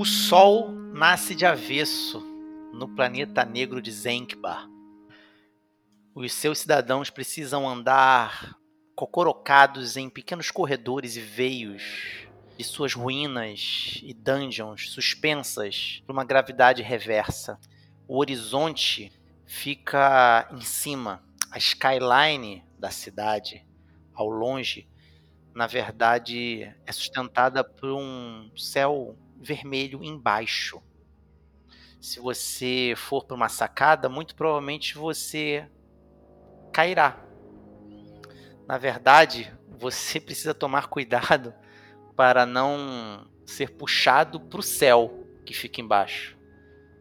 O Sol nasce de avesso no planeta negro de Zenkbar. Os seus cidadãos precisam andar cocorocados em pequenos corredores e veios de suas ruínas e dungeons suspensas por uma gravidade reversa. O horizonte fica em cima, a skyline da cidade, ao longe, na verdade, é sustentada por um céu vermelho embaixo. Se você for para uma sacada, muito provavelmente você cairá. Na verdade, você precisa tomar cuidado para não ser puxado para o céu que fica embaixo.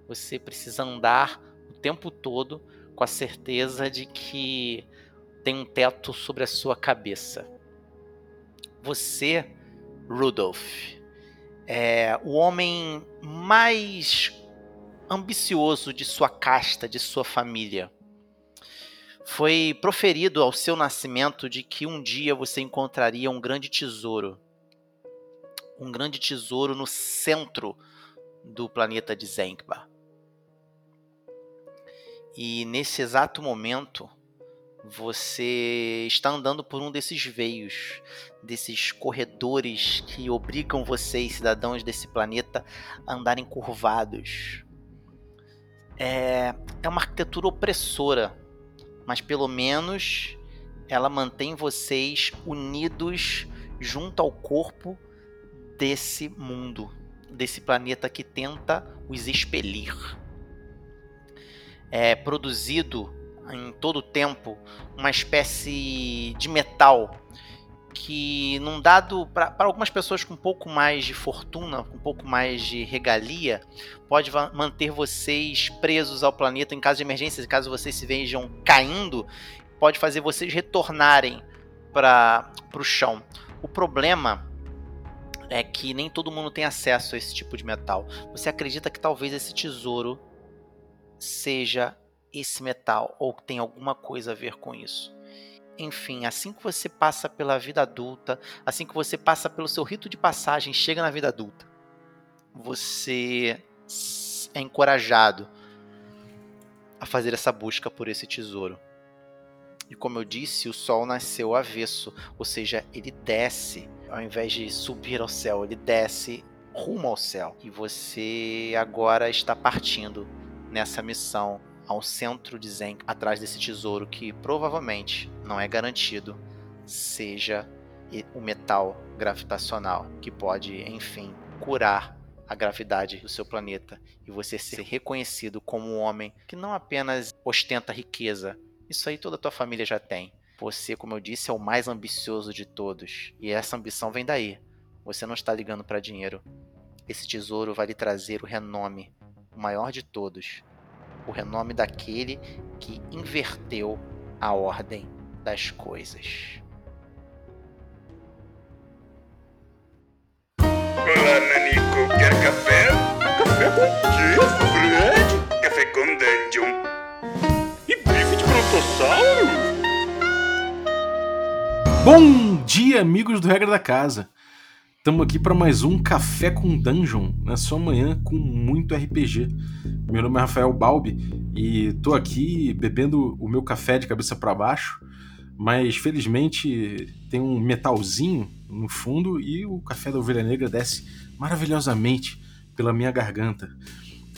Você precisa andar o tempo todo com a certeza de que tem um teto sobre a sua cabeça. Você, Rudolph, é o homem mais ambicioso de sua casta, de sua família. Foi proferido ao seu nascimento de que um dia você encontraria um grande tesouro. Um grande tesouro no centro do planeta de Zenkba. E nesse exato momento, você está andando por um desses veios, desses corredores que obrigam vocês, cidadãos desse planeta, a andarem curvados. É, é uma arquitetura opressora, mas pelo menos ela mantém vocês unidos junto ao corpo desse mundo, desse planeta que tenta os expelir. É produzido em todo o tempo uma espécie de metal que num dado para algumas pessoas com um pouco mais de fortuna, com um pouco mais de regalia, pode manter vocês presos ao planeta em caso de emergência, caso vocês se vejam caindo, pode fazer vocês retornarem para o chão. O problema é que nem todo mundo tem acesso a esse tipo de metal. Você acredita que talvez esse tesouro seja esse metal ou tem alguma coisa a ver com isso. Enfim, assim que você passa pela vida adulta, assim que você passa pelo seu rito de passagem, chega na vida adulta, você é encorajado a fazer essa busca por esse tesouro. E como eu disse, o sol nasceu avesso, ou seja, ele desce, ao invés de subir ao céu, ele desce rumo ao céu. E você agora está partindo nessa missão ao centro de Zen, atrás desse tesouro que provavelmente não é garantido seja o metal gravitacional que pode, enfim, curar a gravidade do seu planeta e você ser reconhecido como um homem que não apenas ostenta riqueza, isso aí toda a tua família já tem. Você, como eu disse, é o mais ambicioso de todos e essa ambição vem daí. Você não está ligando para dinheiro. Esse tesouro vai lhe trazer o renome, o maior de todos, o renome daquele que inverteu a ordem das coisas. Olá, Nanico, quer café? Café com quê, Fred? Café com Dungeon. E bife de brontossauro? Bom dia, amigos do Regra da Casa. Estamos aqui para mais um Café com Dungeon, na sua manhã com muito RPG. Meu nome é Rafael Balbi e tô aqui bebendo o meu café de cabeça para baixo, mas felizmente tem um metalzinho no fundo e o café da Ovelha Negra desce maravilhosamente pela minha garganta.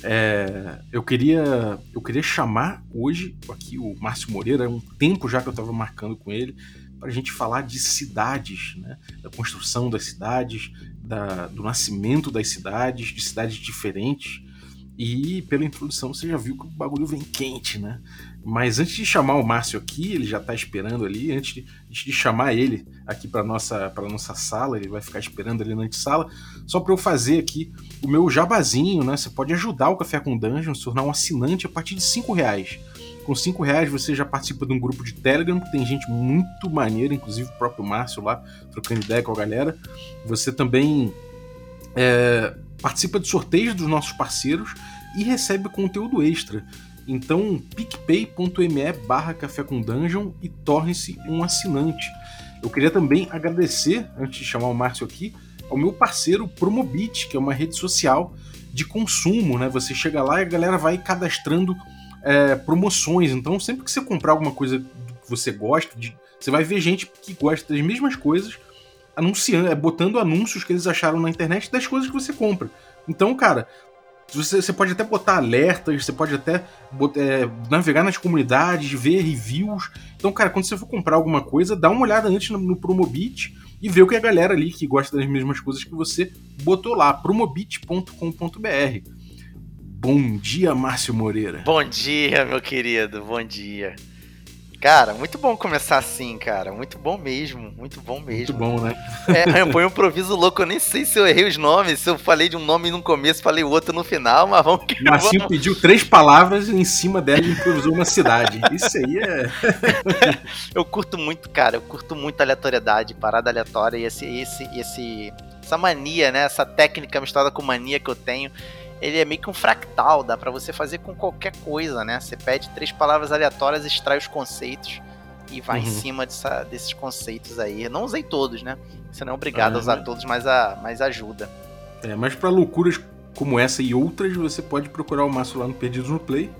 É, eu queria eu queria chamar hoje aqui o Márcio Moreira, é um tempo já que eu estava marcando com ele para a gente falar de cidades, né? da construção das cidades, da, do nascimento das cidades, de cidades diferentes. E pela introdução você já viu que o bagulho vem quente, né? Mas antes de chamar o Márcio aqui, ele já está esperando ali, antes de, antes de chamar ele aqui para nossa para nossa sala, ele vai ficar esperando ali na antessala, só para eu fazer aqui o meu jabazinho, né? Você pode ajudar o Café com Dungeon, se tornar um assinante a partir de cinco reais. Com 5 reais você já participa de um grupo de Telegram, que tem gente muito maneira, inclusive o próprio Márcio lá, trocando ideia com a galera. Você também é, participa de sorteios dos nossos parceiros e recebe conteúdo extra. Então, picpay.me barra café com dungeon e torne-se um assinante. Eu queria também agradecer, antes de chamar o Márcio aqui, ao meu parceiro Promobit, que é uma rede social de consumo, né? Você chega lá e a galera vai cadastrando é, promoções. Então, sempre que você comprar alguma coisa que você gosta, de, você vai ver gente que gosta das mesmas coisas anunciando, é, botando anúncios que eles acharam na internet das coisas que você compra. Então, cara, você, você pode até botar alertas, você pode até é, navegar nas comunidades, ver reviews. Então, cara, quando você for comprar alguma coisa, dá uma olhada antes no, no Promobit e vê o que a galera ali que gosta das mesmas coisas que você botou lá, promobit.com.br. Bom dia, Márcio Moreira. Bom dia, meu querido, bom dia. Cara, muito bom começar assim, cara. Muito bom mesmo. Muito bom mesmo. Muito bom, né? É, foi um improviso louco. Eu nem sei se eu errei os nomes, se eu falei de um nome no começo, falei outro no final, mas vamos que Marcinho vamos... pediu três palavras e em cima dela improvisou uma cidade. Isso aí é. eu curto muito, cara. Eu curto muito aleatoriedade, parada aleatória e esse, esse, esse, essa mania, né? Essa técnica misturada com mania que eu tenho ele é meio que um fractal, dá para você fazer com qualquer coisa, né? Você pede três palavras aleatórias, extrai os conceitos e vai uhum. em cima dessa, desses conceitos aí. Eu não usei todos, né? Você não é obrigado a usar né? todos, mas, a, mas ajuda. É, mas para loucuras como essa e outras, você pode procurar o Márcio lá no Perdidos no Play.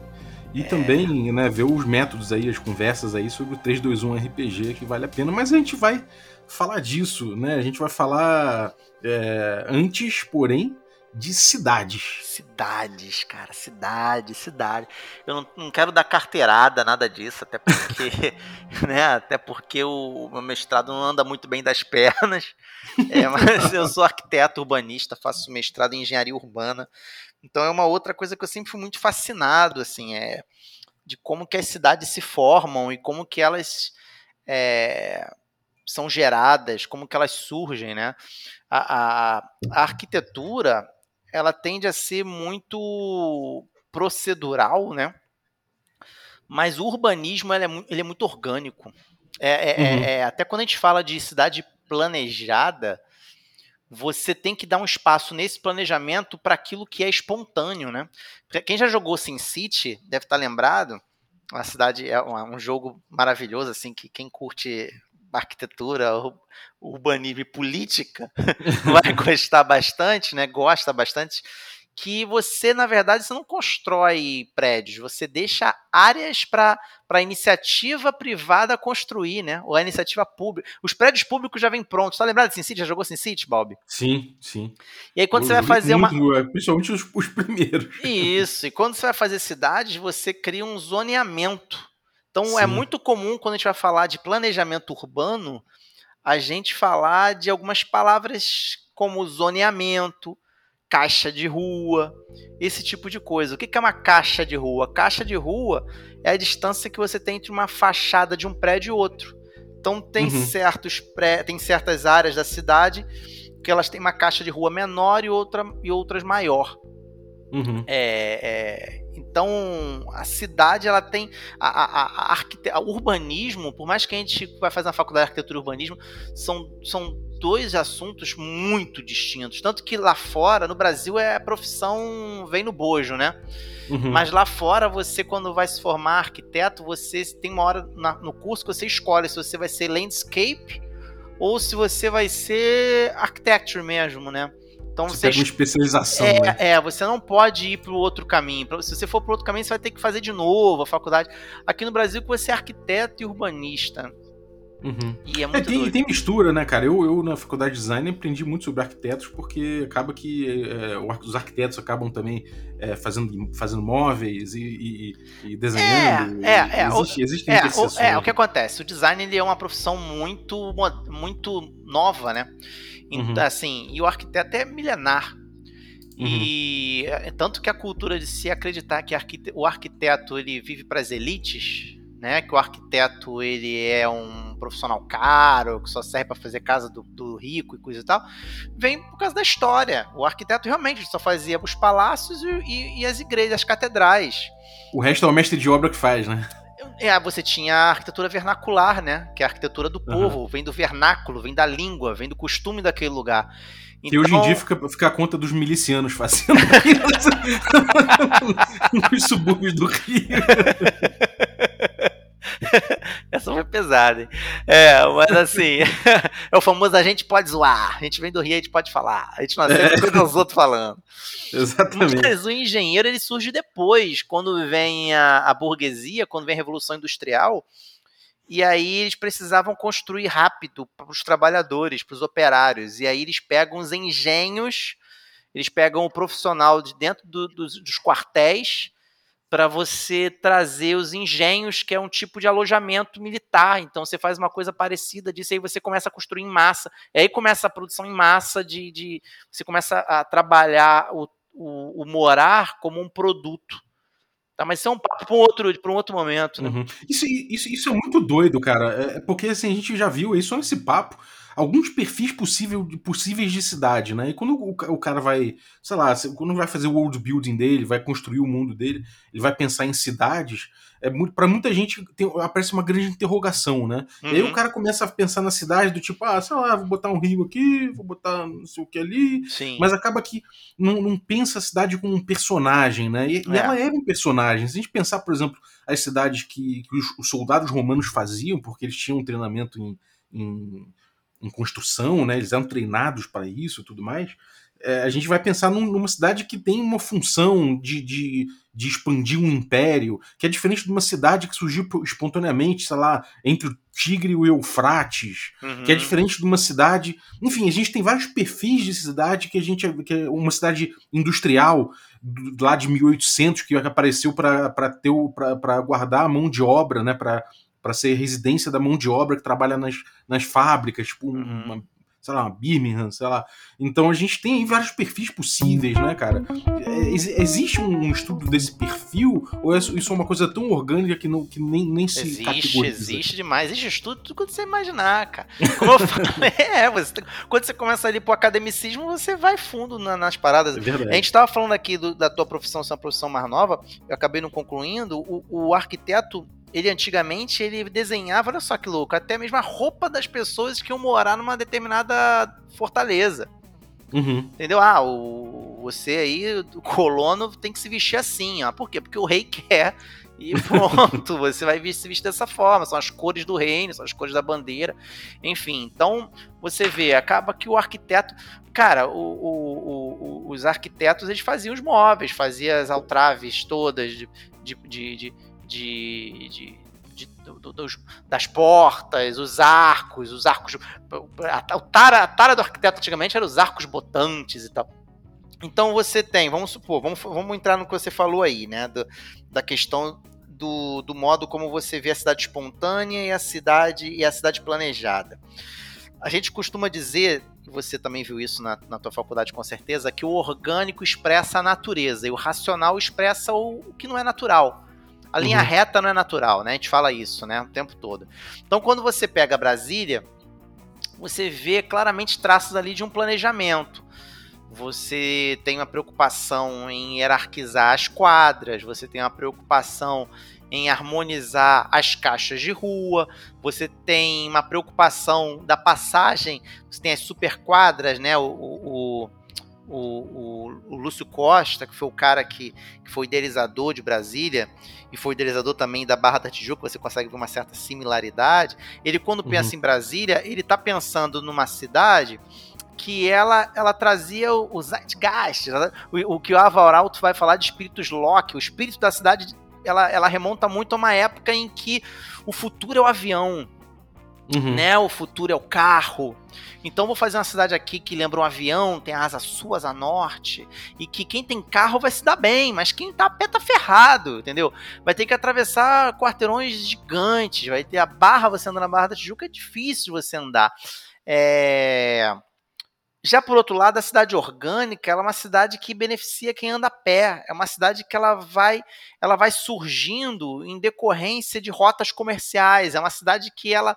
E é. também, né, ver os métodos aí, as conversas aí sobre o 321 RPG, que vale a pena. Mas a gente vai falar disso, né? A gente vai falar é, antes, porém, de cidades. Cidades, cara, cidade, cidade. Eu não, não, quero dar carteirada, nada disso, até porque, né, até porque o, o, meu mestrado não anda muito bem das pernas. É, mas eu sou arquiteto urbanista, faço mestrado em engenharia urbana. Então é uma outra coisa que eu sempre fui muito fascinado, assim, é de como que as cidades se formam e como que elas é, são geradas, como que elas surgem, né? A, a, a arquitetura ela tende a ser muito procedural, né? Mas o urbanismo ele é, ele é muito orgânico. É, é, é, uhum. é, até quando a gente fala de cidade planejada, você tem que dar um espaço nesse planejamento para aquilo que é espontâneo, né? Quem já jogou SimCity deve estar lembrado. A cidade é um jogo maravilhoso, assim, que quem curte arquitetura, urbanismo e política vai gostar bastante, né? Gosta bastante. Que você, na verdade, você não constrói prédios, você deixa áreas para a iniciativa privada construir, né? Ou a iniciativa pública. Os prédios públicos já vêm prontos. Tá lembrado de SimCity? Já jogou SimCity, Bob? Sim, sim. E aí quando Eu você vai fazer muito, uma. Principalmente os, os primeiros. Isso. E quando você vai fazer cidades, você cria um zoneamento então é Sim. é muito comum quando a gente vai falar de planejamento urbano, a gente falar de algumas palavras como zoneamento, caixa de rua, esse tipo de coisa. O que é uma caixa de rua? Caixa de rua é a distância que você tem entre uma fachada de um prédio e outro. Então tem uhum. certos pré, tem certas áreas da cidade que elas têm uma caixa de rua menor e, outra, e outras maior. Uhum. É, é, então, a cidade, ela tem. A, a, a, a, o urbanismo, por mais que a gente vai fazer na faculdade de arquitetura e urbanismo, são, são dois assuntos muito distintos. Tanto que lá fora, no Brasil, é a profissão vem no bojo, né? Uhum. Mas lá fora, você, quando vai se formar arquiteto, você tem uma hora na, no curso que você escolhe se você vai ser landscape ou se você vai ser architecture mesmo, né? Então você, você pega uma especialização. É, né? é, você não pode ir para o outro caminho. Se você for para outro caminho, você vai ter que fazer de novo a faculdade. Aqui no Brasil, você é arquiteto e urbanista. Uhum. E é, é muito é, tem, tem, mistura, né, cara? Eu, eu, na faculdade de design, aprendi muito sobre arquitetos, porque acaba que é, os arquitetos acabam também é, fazendo, fazendo móveis e, e, e desenhando. É, é, é. Existe, existem é, o, é, o que acontece? O design ele é uma profissão muito, muito nova, né? Uhum. Assim, e o arquiteto é milenar. Uhum. E é, tanto que a cultura de se acreditar que o arquiteto ele vive para as elites, né? Que o arquiteto ele é um profissional caro, que só serve para fazer casa do, do, rico e coisa e tal, vem por causa da história. O arquiteto realmente só fazia os palácios e, e, e as igrejas, as catedrais. O resto é o mestre de obra que faz, né? É, você tinha a arquitetura vernacular, né? Que é a arquitetura do povo, uhum. vem do vernáculo, vem da língua, vem do costume daquele lugar. Então... hoje em dia fica, fica a conta dos milicianos fazendo nos subúrbios do Rio. Essa é pesado, hein? É, mas assim, é o famoso a gente pode zoar, a gente vem do Rio, a gente pode falar, a gente não aceita que os outros falando. Exatamente. Mas o engenheiro ele surge depois, quando vem a, a burguesia, quando vem a Revolução Industrial, e aí eles precisavam construir rápido para os trabalhadores, para os operários, e aí eles pegam os engenhos, eles pegam o profissional de dentro do, dos, dos quartéis para você trazer os engenhos, que é um tipo de alojamento militar. Então você faz uma coisa parecida disso, aí você começa a construir em massa. E aí começa a produção em massa de. de você começa a trabalhar o, o, o morar como um produto. Tá, mas isso é um papo para um outro, um outro momento. Né? Uhum. Isso, isso, isso é muito doido, cara. É porque assim, a gente já viu só nesse papo alguns perfis possível, possíveis de cidade, né? E quando o, o, cara vai, sei lá, quando vai fazer o world building dele, vai construir o mundo dele, ele vai pensar em cidades, é muito para muita gente tem, aparece uma grande interrogação, né? Uhum. E aí o uhum. cara começa a pensar na cidade do tipo, ah, sei lá, vou botar um rio aqui, vou botar não sei o que ali, Sim. mas acaba que não, não, pensa a cidade como um personagem, né? E, é. e, ela é um personagem. Se a gente pensar, por exemplo, as cidades que, que os, os soldados romanos faziam, porque eles tinham um treinamento em, em em construção, né? Eles eram treinados para isso e tudo mais. É, a gente vai pensar num, numa cidade que tem uma função de, de, de, expandir um império, que é diferente de uma cidade que surgiu espontaneamente, sei lá, entre o Tigre e o Eufrates, uhum. que é diferente de uma cidade. Enfim, a gente tem vários perfis de cidade que a gente. que é uma cidade industrial lá de 1800 que apareceu para guardar a mão de obra, né? Para para ser residência da mão de obra que trabalha nas, nas fábricas, tipo uhum. uma, sei lá, uma Birmingham, sei lá. Então a gente tem aí vários perfis possíveis, né, cara? É, existe um estudo desse perfil ou é isso é uma coisa tão orgânica que, não, que nem, nem se existe, categoriza? Existe demais, existe estudo tudo quando você imaginar, cara. Como eu falei, é, você, quando você começa ali pro academicismo, você vai fundo na, nas paradas. É a gente tava falando aqui do, da tua profissão, ser uma profissão mais nova, eu acabei não concluindo, o, o arquiteto ele antigamente ele desenhava, olha só que louco, até mesmo a roupa das pessoas que iam morar numa determinada fortaleza. Uhum. Entendeu? Ah, o, você aí, o colono, tem que se vestir assim. Ah, por quê? Porque o rei quer. E pronto, você vai se vestir dessa forma. São as cores do reino, são as cores da bandeira. Enfim, então você vê, acaba que o arquiteto. Cara, o, o, os arquitetos eles faziam os móveis, faziam as altraves todas de, de, de de, de, de do, dos, das portas, os arcos, os arcos. A, tara, a tara do arquiteto antigamente era os arcos botantes e tal. Então você tem, vamos supor, vamos, vamos entrar no que você falou aí, né? Do, da questão do, do modo como você vê a cidade espontânea e a cidade e a cidade planejada. A gente costuma dizer, você também viu isso na, na tua faculdade com certeza, que o orgânico expressa a natureza e o racional expressa o, o que não é natural. A linha uhum. reta não é natural, né? A gente fala isso, né? O tempo todo. Então, quando você pega Brasília, você vê claramente traços ali de um planejamento. Você tem uma preocupação em hierarquizar as quadras, você tem uma preocupação em harmonizar as caixas de rua, você tem uma preocupação da passagem, você tem as superquadras, né? O, o, o, o, o, Lúcio Costa, que foi o cara que, que foi idealizador de Brasília e foi idealizador também da Barra da Tijuca, você consegue ver uma certa similaridade. Ele, quando pensa uhum. em Brasília, ele está pensando numa cidade que ela, ela trazia o Zeitgeist, né? o, o que o Avalrauto vai falar de espíritos Locke, o espírito da cidade, ela, ela remonta muito a uma época em que o futuro é o avião, Uhum. Né? O futuro é o carro. Então vou fazer uma cidade aqui que lembra um avião, tem asas suas a norte, e que quem tem carro vai se dar bem, mas quem tá a pé tá ferrado, entendeu? Vai ter que atravessar quarteirões gigantes, vai ter a barra, você andando na Barra da Tijuca, é difícil você andar. É... Já por outro lado, a cidade orgânica, ela é uma cidade que beneficia quem anda a pé. É uma cidade que ela vai, ela vai surgindo em decorrência de rotas comerciais. É uma cidade que ela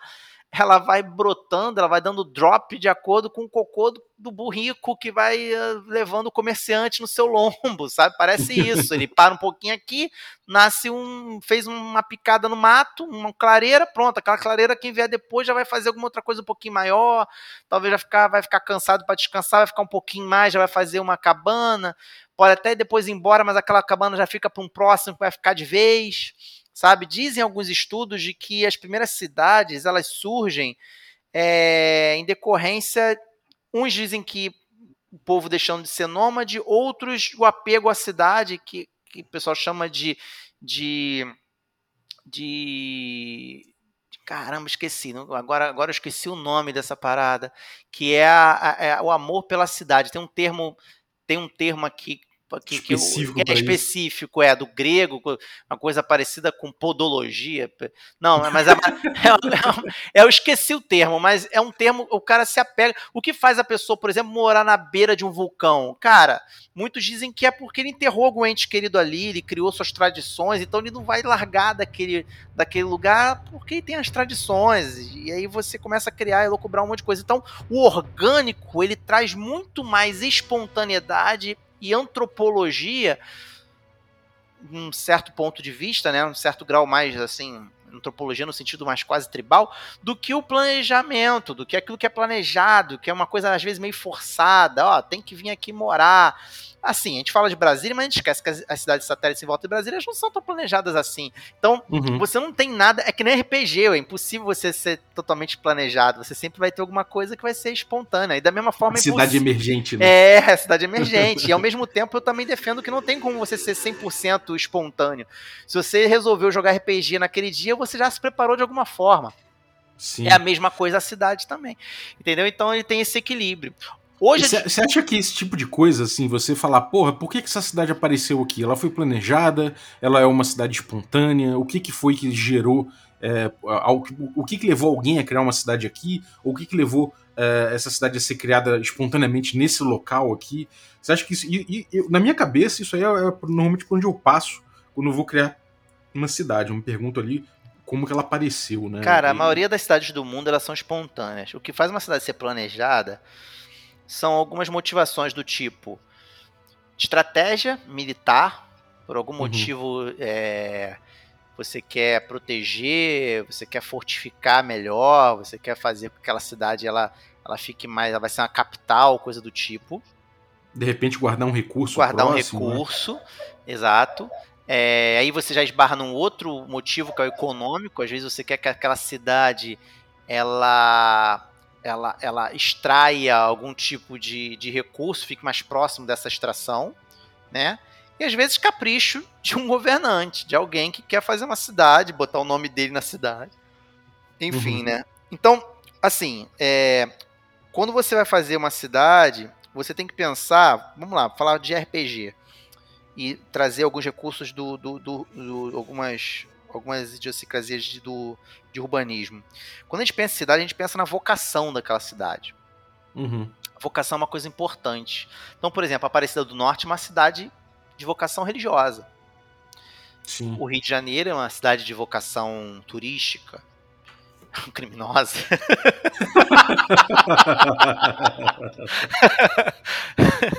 ela vai brotando, ela vai dando drop de acordo com o cocô do, do burrico que vai uh, levando o comerciante no seu lombo, sabe? Parece isso. Ele para um pouquinho aqui, nasce um. fez uma picada no mato, uma clareira, pronto. Aquela clareira, quem vier depois já vai fazer alguma outra coisa um pouquinho maior, talvez vai ficar, vai ficar cansado para descansar, vai ficar um pouquinho mais, já vai fazer uma cabana, pode até depois ir embora, mas aquela cabana já fica para um próximo que vai ficar de vez. Sabe? Dizem alguns estudos de que as primeiras cidades elas surgem é, em decorrência. Uns dizem que o povo deixando de ser nômade, outros o apego à cidade, que, que o pessoal chama de, de, de Caramba, esqueci. Agora, agora eu esqueci o nome dessa parada. Que é, a, a, é o amor pela cidade. Tem um termo, tem um termo aqui que, específico, que, que é específico, é do grego, uma coisa parecida com podologia. Não, mas é, é, é, eu esqueci o termo, mas é um termo, o cara se apega. O que faz a pessoa, por exemplo, morar na beira de um vulcão? Cara, muitos dizem que é porque ele enterrou algum ente querido ali, ele criou suas tradições, então ele não vai largar daquele, daquele lugar porque tem as tradições. E aí você começa a criar e loucubrar um monte de coisa. Então, o orgânico, ele traz muito mais espontaneidade e antropologia, num certo ponto de vista, né, um certo grau mais assim, antropologia no sentido mais quase tribal, do que o planejamento, do que aquilo que é planejado, que é uma coisa às vezes meio forçada, ó, tem que vir aqui morar, assim, a gente fala de Brasília, mas a gente esquece que as, cidades satélites em volta de Brasília não são tão planejadas assim. Então, uhum. você não tem nada. É que nem RPG, é impossível você ser totalmente planejado. Você sempre vai ter alguma coisa que vai ser espontânea. E da mesma forma. Cidade emergente, né? É, cidade emergente. e ao mesmo tempo, eu também defendo que não tem como você ser 100% espontâneo. Se você resolveu jogar RPG naquele dia, você já se preparou de alguma forma. Sim. É a mesma coisa a cidade também. Entendeu? Então ele tem esse equilíbrio. Hoje Você acha que esse tipo de coisa, assim, você falar, porra, por que, que essa cidade apareceu aqui? Ela foi planejada? Ela é uma cidade espontânea? O que, que foi que gerou. É, ao, o que, que levou alguém a criar uma cidade aqui? Ou o que, que levou é, essa cidade a ser criada espontaneamente nesse local aqui? Você acha que isso. E, e, na minha cabeça, isso aí é, é normalmente por onde eu passo quando eu vou criar uma cidade. Eu me pergunto ali como que ela apareceu, né? Cara, a maioria das cidades do mundo elas são espontâneas. O que faz uma cidade ser planejada são algumas motivações do tipo estratégia militar, por algum uhum. motivo é, você quer proteger, você quer fortificar melhor, você quer fazer com que aquela cidade ela, ela fique mais, ela vai ser uma capital, coisa do tipo. De repente guardar um recurso. Guardar próximo, um né? recurso, né? exato. É, aí você já esbarra num outro motivo que é o econômico. Às vezes você quer que aquela cidade ela ela, ela extraia algum tipo de, de recurso, fique mais próximo dessa extração, né? E às vezes capricho de um governante, de alguém que quer fazer uma cidade, botar o nome dele na cidade. Enfim, uhum. né? Então, assim, é, quando você vai fazer uma cidade, você tem que pensar, vamos lá, falar de RPG e trazer alguns recursos do, do, do, do algumas algumas idiosincrasias de, do, de urbanismo. Quando a gente pensa em cidade, a gente pensa na vocação daquela cidade. Uhum. A vocação é uma coisa importante. Então, por exemplo, a Aparecida do Norte é uma cidade de vocação religiosa. Sim. O Rio de Janeiro é uma cidade de vocação turística. criminosa.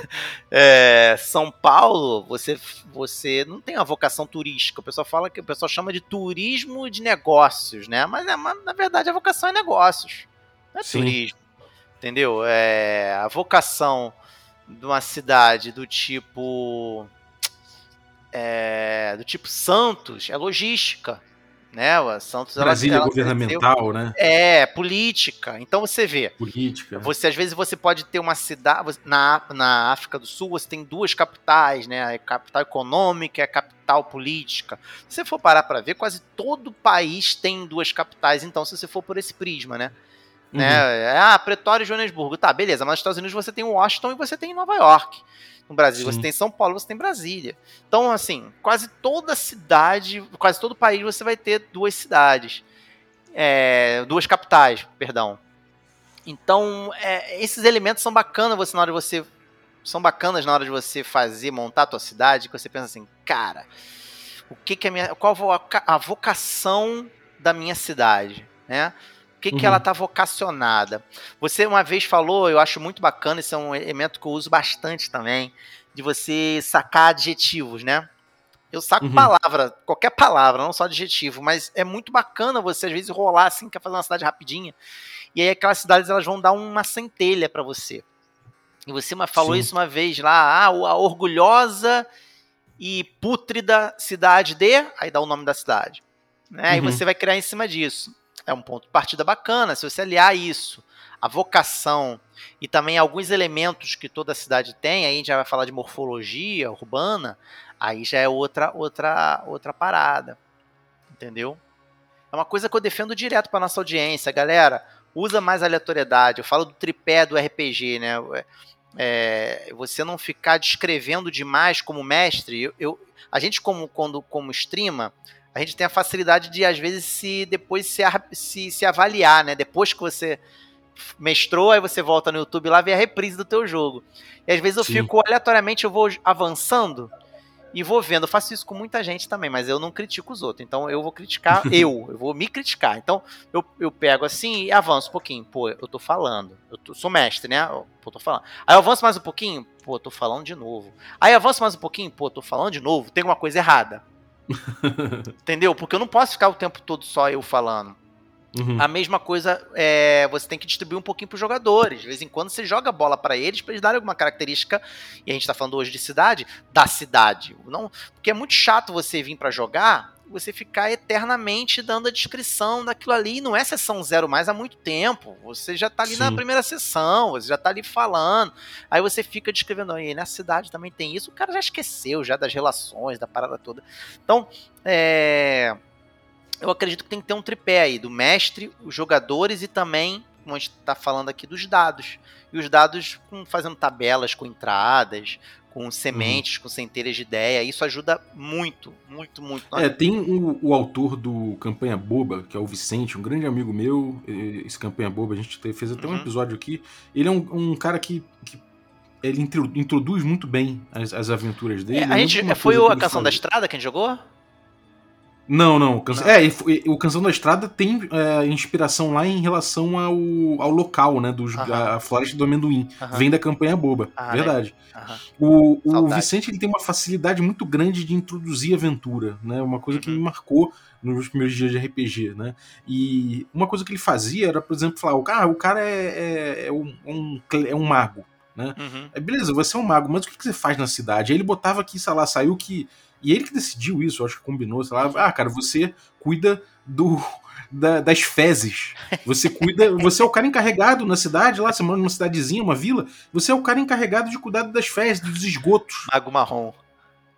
é, São Paulo, você, você não tem uma vocação turística. O pessoal fala que o pessoal chama de turismo de negócios, né? Mas, é, mas na verdade a vocação é negócios, não é Sim. turismo. Entendeu? É, a vocação de uma cidade do tipo é, do tipo Santos é logística né? O Santos Brasília ela, ela governamental, né? É, política. Então você vê. Política. Você às vezes você pode ter uma cidade na, na África do Sul, você tem duas capitais, né? A capital econômica e a capital política. Se você for parar para ver, quase todo país tem duas capitais, então se você for por esse prisma, né? Uhum. né? Ah, Pretório e Joanesburgo. Tá, beleza, mas nos Estados Unidos você tem Washington e você tem Nova York. No Brasil Sim. você tem São Paulo, você tem Brasília. Então, assim, quase toda cidade, quase todo país você vai ter duas cidades. É, duas capitais, perdão. Então, é, esses elementos são bacanas você na hora de você são bacanas na hora de você fazer, montar a tua cidade, que você pensa assim, cara, o que, que é minha, qual a vocação da minha cidade, né? O que, uhum. que ela está vocacionada? Você uma vez falou, eu acho muito bacana, esse é um elemento que eu uso bastante também, de você sacar adjetivos, né? Eu saco uhum. palavra, qualquer palavra, não só adjetivo, mas é muito bacana você às vezes rolar assim, quer fazer uma cidade rapidinha, e aí aquelas cidades elas vão dar uma centelha para você. E você falou Sim. isso uma vez lá, ah, a orgulhosa e pútrida cidade de, aí dá o nome da cidade. Né? Uhum. E você vai criar em cima disso. É um ponto de partida bacana. Se você aliar isso, a vocação e também alguns elementos que toda cidade tem, aí a gente já vai falar de morfologia urbana, aí já é outra outra outra parada. Entendeu? É uma coisa que eu defendo direto para nossa audiência, galera. Usa mais aleatoriedade. Eu falo do tripé do RPG, né? É, você não ficar descrevendo demais como mestre. Eu, eu, a gente, como, quando, como streama, a gente tem a facilidade de, às vezes, se depois se, se, se avaliar, né? Depois que você mestrou, aí você volta no YouTube lá ver a reprise do teu jogo. E às vezes eu Sim. fico aleatoriamente, eu vou avançando e vou vendo. Eu faço isso com muita gente também, mas eu não critico os outros. Então eu vou criticar eu, eu vou me criticar. Então eu, eu pego assim e avanço um pouquinho. Pô, eu tô falando. Eu tô, sou mestre, né? Pô, tô falando. Aí eu avanço mais um pouquinho. Pô, tô falando de novo. Aí eu avanço mais um pouquinho. Pô, tô falando de novo. Tem uma coisa errada. Entendeu? Porque eu não posso ficar o tempo todo só eu falando. Uhum. A mesma coisa, é, você tem que distribuir um pouquinho para os jogadores. De vez em quando você joga a bola para eles, para eles darem alguma característica, e a gente está falando hoje de cidade, da cidade. Não, porque é muito chato você vir para jogar, você ficar eternamente dando a descrição daquilo ali. Não é sessão zero mais há muito tempo. Você já está ali Sim. na primeira sessão, você já está ali falando. Aí você fica descrevendo, aí na cidade também tem isso. O cara já esqueceu já das relações, da parada toda. Então, é eu acredito que tem que ter um tripé aí do mestre, os jogadores e também, como a gente está falando aqui, dos dados. E os dados com, fazendo tabelas com entradas, com sementes, uhum. com centelhas de ideia. Isso ajuda muito, muito, muito. É, tem o, o, autor do Campanha Boba, que é o Vicente, um grande amigo meu. Esse Campanha Boba, a gente fez até uhum. um episódio aqui. Ele é um, um cara que, que ele introduz muito bem as, as aventuras dele. É, a gente, foi a Canção da Estrada que a gente jogou? Não, não. Canção, É, o Canção da Estrada tem é, inspiração lá em relação ao, ao local, né? Do, a, a Floresta do Amendoim. Vem da campanha boba. Ah, verdade. O, o Vicente ele tem uma facilidade muito grande de introduzir aventura, né? Uma coisa uhum. que me marcou nos primeiros dias de RPG, né? E uma coisa que ele fazia era, por exemplo, falar: ah, o cara é, é, é um, um, é um mago. Né? Uhum. É, beleza, você é um mago, mas o que, que você faz na cidade? Aí ele botava aqui, sei lá, saiu que e ele que decidiu isso, acho que combinou, sei lá, ah, cara, você cuida do da, das fezes. Você cuida, você é o cara encarregado na cidade, lá, você mora numa cidadezinha, uma vila, você é o cara encarregado de cuidar das fezes, dos esgotos. Mago marrom.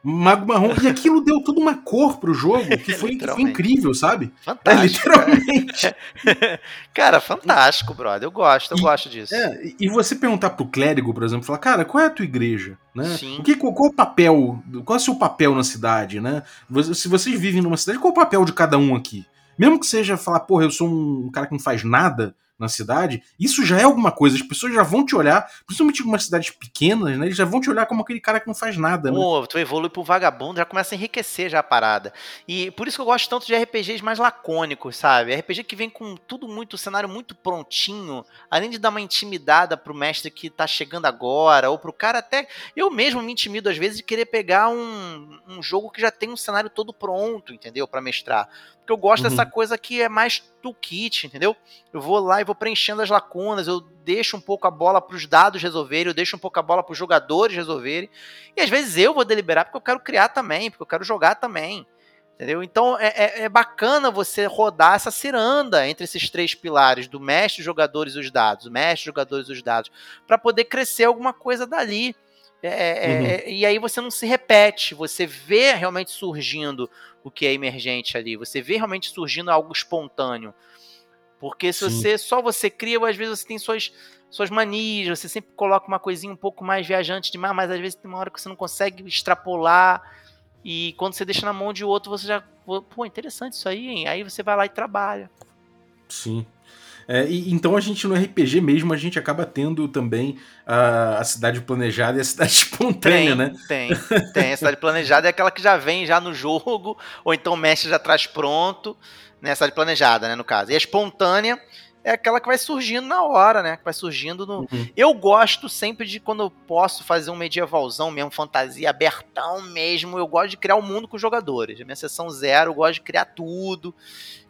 Mago Marrom. E aquilo deu toda uma cor pro jogo que foi, que foi incrível, sabe? Fantástico. É, literalmente. cara, fantástico, brother. Eu gosto, eu e, gosto disso. É, e você perguntar pro clérigo, por exemplo, falar, cara, qual é a tua igreja? Né? Sim. O que, qual, qual, o papel? Qual é o seu papel na cidade, né? Se vocês vivem numa cidade, qual é o papel de cada um aqui? Mesmo que seja falar, porra, eu sou um cara que não faz nada, na cidade, isso já é alguma coisa. As pessoas já vão te olhar, principalmente em umas cidades pequenas, né? Eles já vão te olhar como aquele cara que não faz nada, Pô, né? tu evolui pro vagabundo, já começa a enriquecer já a parada. E por isso que eu gosto tanto de RPGs mais lacônicos, sabe? RPG que vem com tudo muito, o cenário muito prontinho, além de dar uma intimidada pro mestre que tá chegando agora, ou pro cara até. Eu mesmo me intimido às vezes de querer pegar um, um jogo que já tem um cenário todo pronto, entendeu? para mestrar. Porque eu gosto uhum. dessa coisa que é mais toolkit, entendeu? Eu vou lá e vou preenchendo as lacunas, eu deixo um pouco a bola para os dados resolverem, eu deixo um pouco a bola para os jogadores resolverem. E às vezes eu vou deliberar porque eu quero criar também, porque eu quero jogar também. Entendeu? Então é, é, é bacana você rodar essa ciranda entre esses três pilares do mestre, jogadores e os dados, mestre, jogadores e os dados, para poder crescer alguma coisa dali. É, é, uhum. é, e aí você não se repete, você vê realmente surgindo o que é emergente ali, você vê realmente surgindo algo espontâneo. Porque se Sim. você só você cria, às vezes você tem suas, suas manias, você sempre coloca uma coisinha um pouco mais viajante demais, mas às vezes tem uma hora que você não consegue extrapolar. E quando você deixa na mão de outro, você já. Pô, interessante isso aí, hein? Aí você vai lá e trabalha. Sim. É, e, então a gente no RPG mesmo, a gente acaba tendo também a, a cidade planejada e a cidade espontânea, tem, né? Tem, tem. A cidade planejada é aquela que já vem já no jogo, ou então o mestre já traz pronto, né? A cidade planejada, né, no caso. E a espontânea é aquela que vai surgindo na hora, né? Que vai surgindo no. Uhum. Eu gosto sempre de quando eu posso fazer um medievalzão mesmo, fantasia abertão mesmo. Eu gosto de criar o um mundo com os jogadores. A minha sessão zero, eu gosto de criar tudo,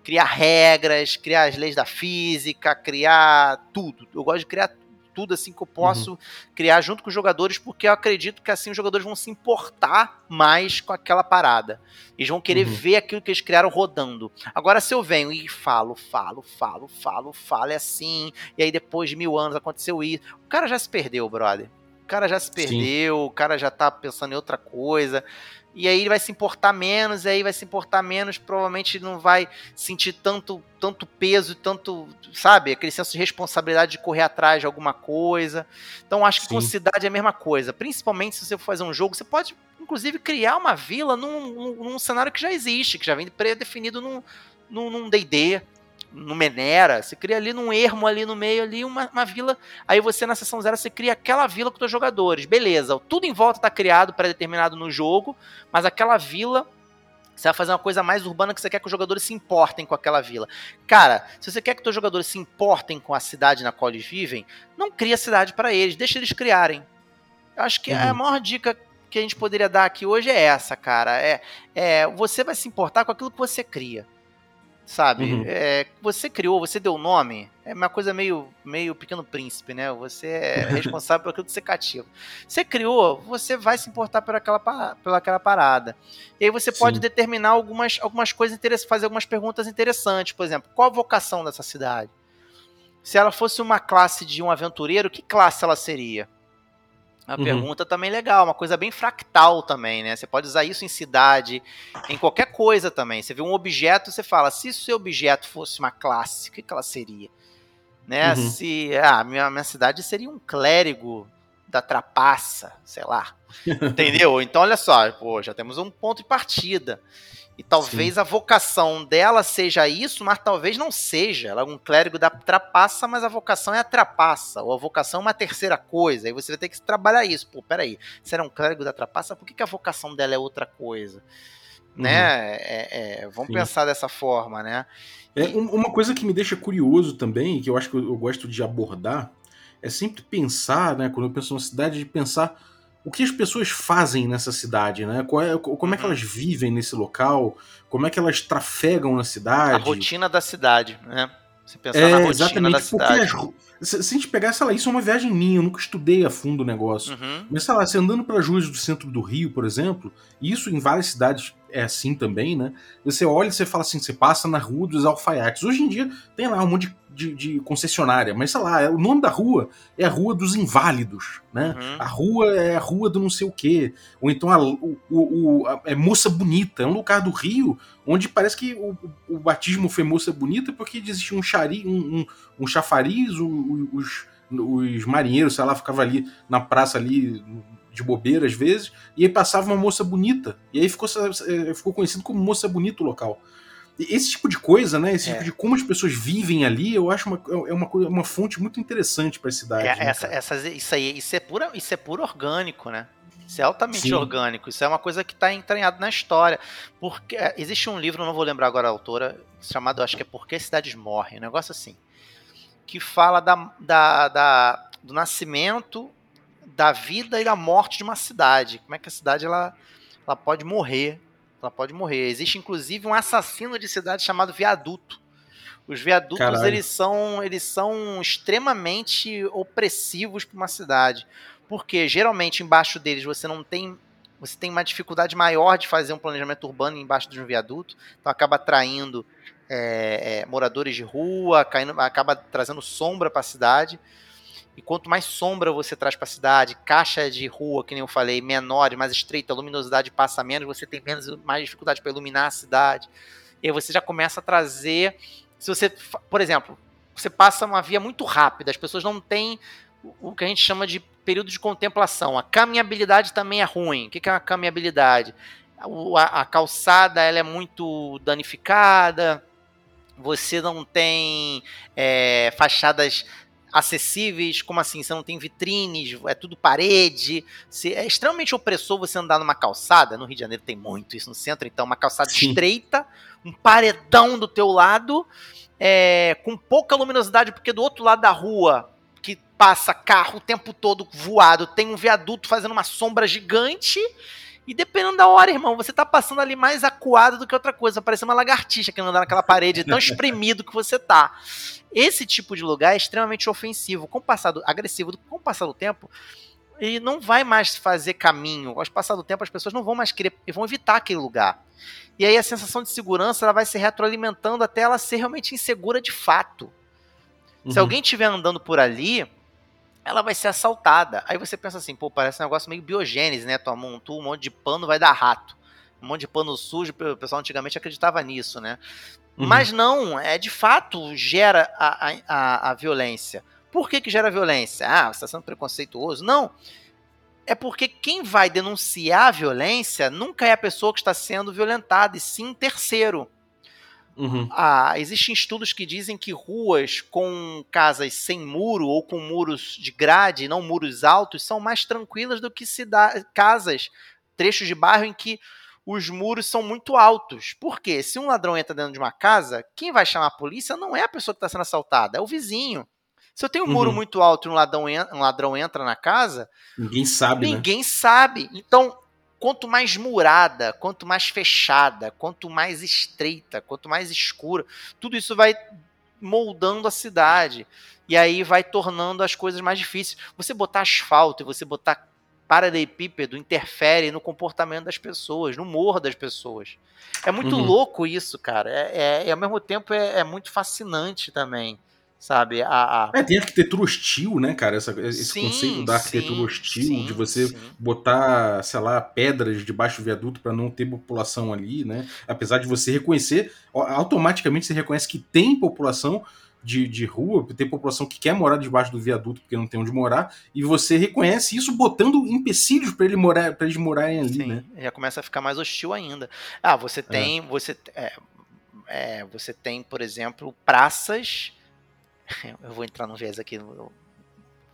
criar regras, criar as leis da física, criar tudo. Eu gosto de criar tudo assim que eu posso uhum. criar junto com os jogadores, porque eu acredito que assim os jogadores vão se importar mais com aquela parada. Eles vão querer uhum. ver aquilo que eles criaram rodando. Agora, se eu venho e falo, falo, falo, falo, falo, é assim, e aí depois de mil anos aconteceu isso, o cara já se perdeu, brother. O cara já se perdeu, Sim. o cara já tá pensando em outra coisa e aí ele vai se importar menos, e aí vai se importar menos, provavelmente não vai sentir tanto, tanto peso, tanto, sabe, aquele senso de responsabilidade de correr atrás de alguma coisa. Então acho que Sim. com cidade é a mesma coisa. Principalmente se você for fazer um jogo, você pode, inclusive, criar uma vila num, num, num cenário que já existe, que já vem pré-definido num D&D, no Menera, você cria ali num ermo ali no meio ali uma, uma vila, aí você na sessão zero você cria aquela vila com os jogadores, beleza, tudo em volta está criado, pré-determinado no jogo, mas aquela vila você vai fazer uma coisa mais urbana que você quer que os jogadores se importem com aquela vila. Cara, se você quer que os jogadores se importem com a cidade na qual eles vivem, não cria cidade para eles, deixa eles criarem. Eu acho que uhum. a maior dica que a gente poderia dar aqui hoje é essa, cara. É, é você vai se importar com aquilo que você cria sabe? Uhum. É, você criou, você deu nome, é uma coisa meio, meio pequeno príncipe, né? Você é responsável por aquilo que você cativa. Você criou, você vai se importar por aquela, por aquela parada. E aí você Sim. pode determinar algumas, algumas coisas interessantes, fazer algumas perguntas interessantes. Por exemplo, qual a vocação dessa cidade? Se ela fosse uma classe de um aventureiro, que classe ela seria? Uma uhum. pergunta também legal, uma coisa bem fractal também, né? Você pode usar isso em cidade, em qualquer coisa também. Você vê um objeto, você fala, se o seu objeto fosse uma classe, o que, que ela seria? Né? Uhum. Se, ah, minha, minha cidade seria um clérigo da trapaça, sei lá. Entendeu? Então, olha só, pô, já temos um ponto de partida. E talvez Sim. a vocação dela seja isso, mas talvez não seja. Ela é um clérigo da trapaça, mas a vocação é a trapaça. Ou a vocação é uma terceira coisa. Aí você vai ter que trabalhar isso. Pô, peraí. Se era um clérigo da trapaça, por que, que a vocação dela é outra coisa? Uhum. Né? É, é, vamos Sim. pensar dessa forma, né? É, uma coisa que me deixa curioso também, que eu acho que eu, gosto de abordar, é sempre pensar, né? Quando eu penso na cidade, de pensar o que as pessoas fazem nessa cidade, né? É, como é que uhum. elas vivem nesse local? Como é que elas trafegam na cidade? A rotina da cidade, né? Você pensar é, na rotina exatamente, da cidade. As, se, se, a gente pegar, sei lá, isso é uma viagem minha, eu nunca estudei a fundo o negócio. Uhum. Mas, sei lá, você andando pelas ruas do centro do Rio, por exemplo, isso em várias cidades é assim também, né? Você olha e você fala assim, você passa na rua dos alfaiates. Hoje em dia tem lá um monte de de, de, concessionária, mas sei lá, é, o nome da rua é a Rua dos Inválidos, né? Uhum. A rua é a Rua do não sei o quê. Ou então a, o, o, a, é Moça Bonita, é um lugar do Rio onde parece que o, o batismo foi Moça Bonita porque existia um, chari, um, um, um chafariz, os, os marinheiros, sei lá, ficavam ali na praça ali de bobeira às vezes, e aí passava uma moça bonita. E aí ficou, é, ficou conhecido como moça bonita o local. Esse tipo de coisa, né? Esse é. tipo de como as pessoas vivem ali, eu acho uma, é uma, uma fonte muito interessante para a cidade. É, né, essa, essas, isso aí, isso é, pura, isso é puro orgânico, né? Isso é altamente Sim. orgânico. Isso é uma coisa que está entranhado na história. Porque é, existe um livro, não vou lembrar agora a autora, chamado, acho que é Por que Cidades Morrem, um negócio assim, que fala da, da, da, do nascimento, da vida e da morte de uma cidade. Como é que a cidade ela, ela pode morrer ela pode morrer. Existe inclusive um assassino de cidade chamado Viaduto. Os viadutos eles são, eles são extremamente opressivos para uma cidade, porque geralmente embaixo deles você não tem você tem uma dificuldade maior de fazer um planejamento urbano embaixo de um viaduto, então acaba atraindo é, é, moradores de rua, caindo, acaba trazendo sombra para a cidade. E quanto mais sombra você traz para a cidade, caixa de rua, que nem eu falei, menor, mais estreita, a luminosidade passa menos, você tem menos mais dificuldade para iluminar a cidade. E aí você já começa a trazer. Se você, por exemplo, você passa uma via muito rápida, as pessoas não têm o que a gente chama de período de contemplação. A caminhabilidade também é ruim. O que é a caminhabilidade? A, a calçada ela é muito danificada, você não tem é, fachadas acessíveis, como assim? Você não tem vitrines, é tudo parede. Você, é extremamente opressor você andar numa calçada. No Rio de Janeiro tem muito isso no centro, então uma calçada Sim. estreita, um paredão do teu lado, é, com pouca luminosidade, porque do outro lado da rua, que passa carro o tempo todo voado, tem um viaduto fazendo uma sombra gigante. E dependendo da hora, irmão, você tá passando ali mais acuado do que outra coisa, parecendo uma lagartixa que andar naquela parede, tão espremido que você tá. Esse tipo de lugar é extremamente ofensivo, com o passar do, agressivo, com o passar do tempo, ele não vai mais fazer caminho. Ao passar do tempo, as pessoas não vão mais querer, vão evitar aquele lugar. E aí a sensação de segurança ela vai se retroalimentando até ela ser realmente insegura de fato. Uhum. Se alguém estiver andando por ali, ela vai ser assaltada. Aí você pensa assim, pô, parece um negócio meio biogênese, né? Um, um monte de pano, vai dar rato. Um monte de pano sujo, o pessoal antigamente acreditava nisso, né? Uhum. Mas não, é de fato gera a, a, a violência. Por que, que gera violência? Ah, você está sendo preconceituoso? Não. É porque quem vai denunciar a violência nunca é a pessoa que está sendo violentada, e sim terceiro. Uhum. Ah, existem estudos que dizem que ruas com casas sem muro ou com muros de grade, não muros altos, são mais tranquilas do que casas, trechos de bairro em que os muros são muito altos. Por quê? Se um ladrão entra dentro de uma casa, quem vai chamar a polícia não é a pessoa que está sendo assaltada, é o vizinho. Se eu tenho um uhum. muro muito alto e um ladrão, um ladrão entra na casa, ninguém sabe. Né? Ninguém né? sabe. Então, quanto mais murada, quanto mais fechada, quanto mais estreita, quanto mais escura, tudo isso vai moldando a cidade. E aí vai tornando as coisas mais difíceis. Você botar asfalto e você botar paralelepípedo interfere no comportamento das pessoas, no humor das pessoas. É muito uhum. louco isso, cara. É, é, e ao mesmo tempo é, é muito fascinante também sabe? A, a... É, tem arquitetura hostil, né, cara? Essa, esse sim, conceito da arquitetura sim, hostil, sim, de você botar, sei lá, pedras debaixo do viaduto para não ter população ali, né? Apesar de você reconhecer, automaticamente você reconhece que tem população de, de rua, tem população que quer morar debaixo do viaduto porque não tem onde morar, e você reconhece isso botando empecilhos para ele morar, para eles morarem ali, né? Já começa a ficar mais hostil ainda. Ah, você é. tem, é. você é, é, você tem, por exemplo, praças Eu vou entrar no viés aqui.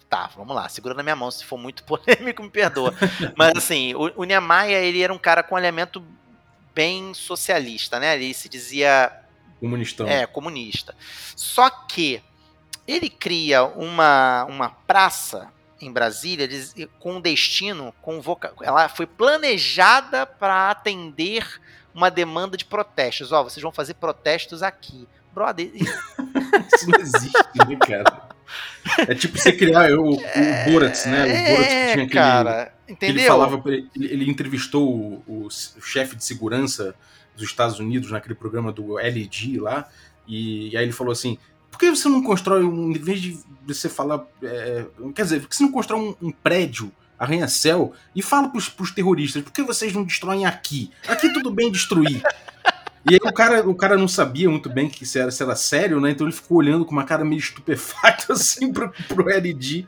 Tá, vamos lá. Segura na minha mão. Se for muito polêmico, me perdoa. Mas assim, o, o Niemeyer, ele era um cara com um elemento bem socialista, né? Ele se dizia. Comunistão. É, comunista. Só que ele cria uma, uma praça em Brasília com destino, com voca... ela foi planejada para atender uma demanda de protestos. Ó, vocês vão fazer protestos aqui. Brother. Isso não existe, né, cara? É tipo você criar o, o é, né? O Borat que tinha aquele, cara, entendeu? Ele falava, ele, ele entrevistou o, o, o, chefe de segurança dos Estados Unidos naquele programa do LG lá, e, e aí ele falou assim: por que você não constrói um, em vez de você falar, é, quer dizer, por que você não constrói um, um prédio arranha-céu e fala pros, pros terroristas, por que vocês não destroem aqui? Aqui tudo bem destruir. E aí o cara, o cara não sabia muito bem que se era, se era sério, né? Então ele ficou olhando com uma cara meio estupefato assim pro, pro LD.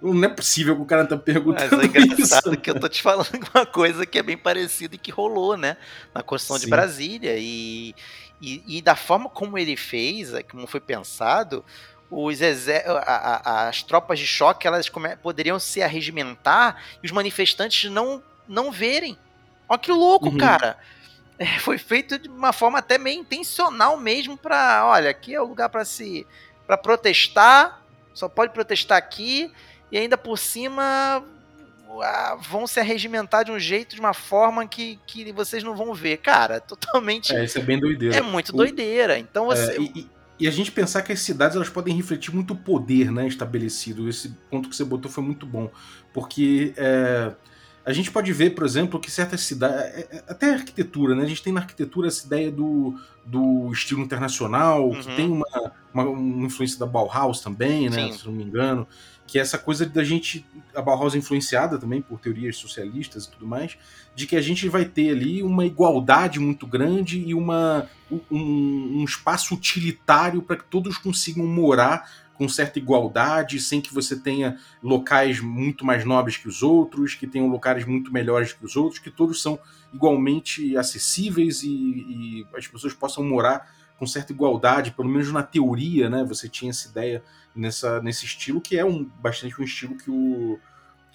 Não é possível que o cara tá perguntando Mas é engraçado isso. que eu tô te falando uma coisa que é bem parecida e que rolou, né? Na Constituição de Brasília. E, e, e, da forma como ele fez, é, como foi pensado, os a, a, as tropas de choque elas poderiam se arregimentar e os manifestantes não, não verem. Olha que louco, uhum. cara é, foi feito de uma forma até meio intencional mesmo para, olha, aqui é o lugar para se para protestar, só pode protestar aqui e ainda por cima ah, vão se arregimentar de um jeito, de uma forma que, que vocês não vão ver. Cara, totalmente. É, isso é bem doideira. É muito o... doideira. Então é, você. É, e, e, a gente pensar que as cidades elas podem refletir muito poder né, estabelecido. Esse ponto que você botou foi muito bom. Porque. É a gente pode ver, por exemplo, que certas cidades. É, é, até a arquitetura, né? A gente tem na arquitetura essa ideia do, do estilo internacional, uhum. que tem uma, uma, uma, influência da Bauhaus também, né? Sim. Se não me engano. Que é essa coisa da gente. A Bauhaus é influenciada também por teorias socialistas e tudo mais, de que a gente vai ter ali uma igualdade muito grande e uma, um, um espaço utilitário para que todos consigam morar com certa igualdade, sem que você tenha locais muito mais nobres que os outros, que tenham locais muito melhores que os outros, que todos são igualmente acessíveis e, e as pessoas possam morar com certa igualdade, pelo menos na teoria, né? Você tinha essa ideia nessa, nesse estilo, que é um bastante um estilo que o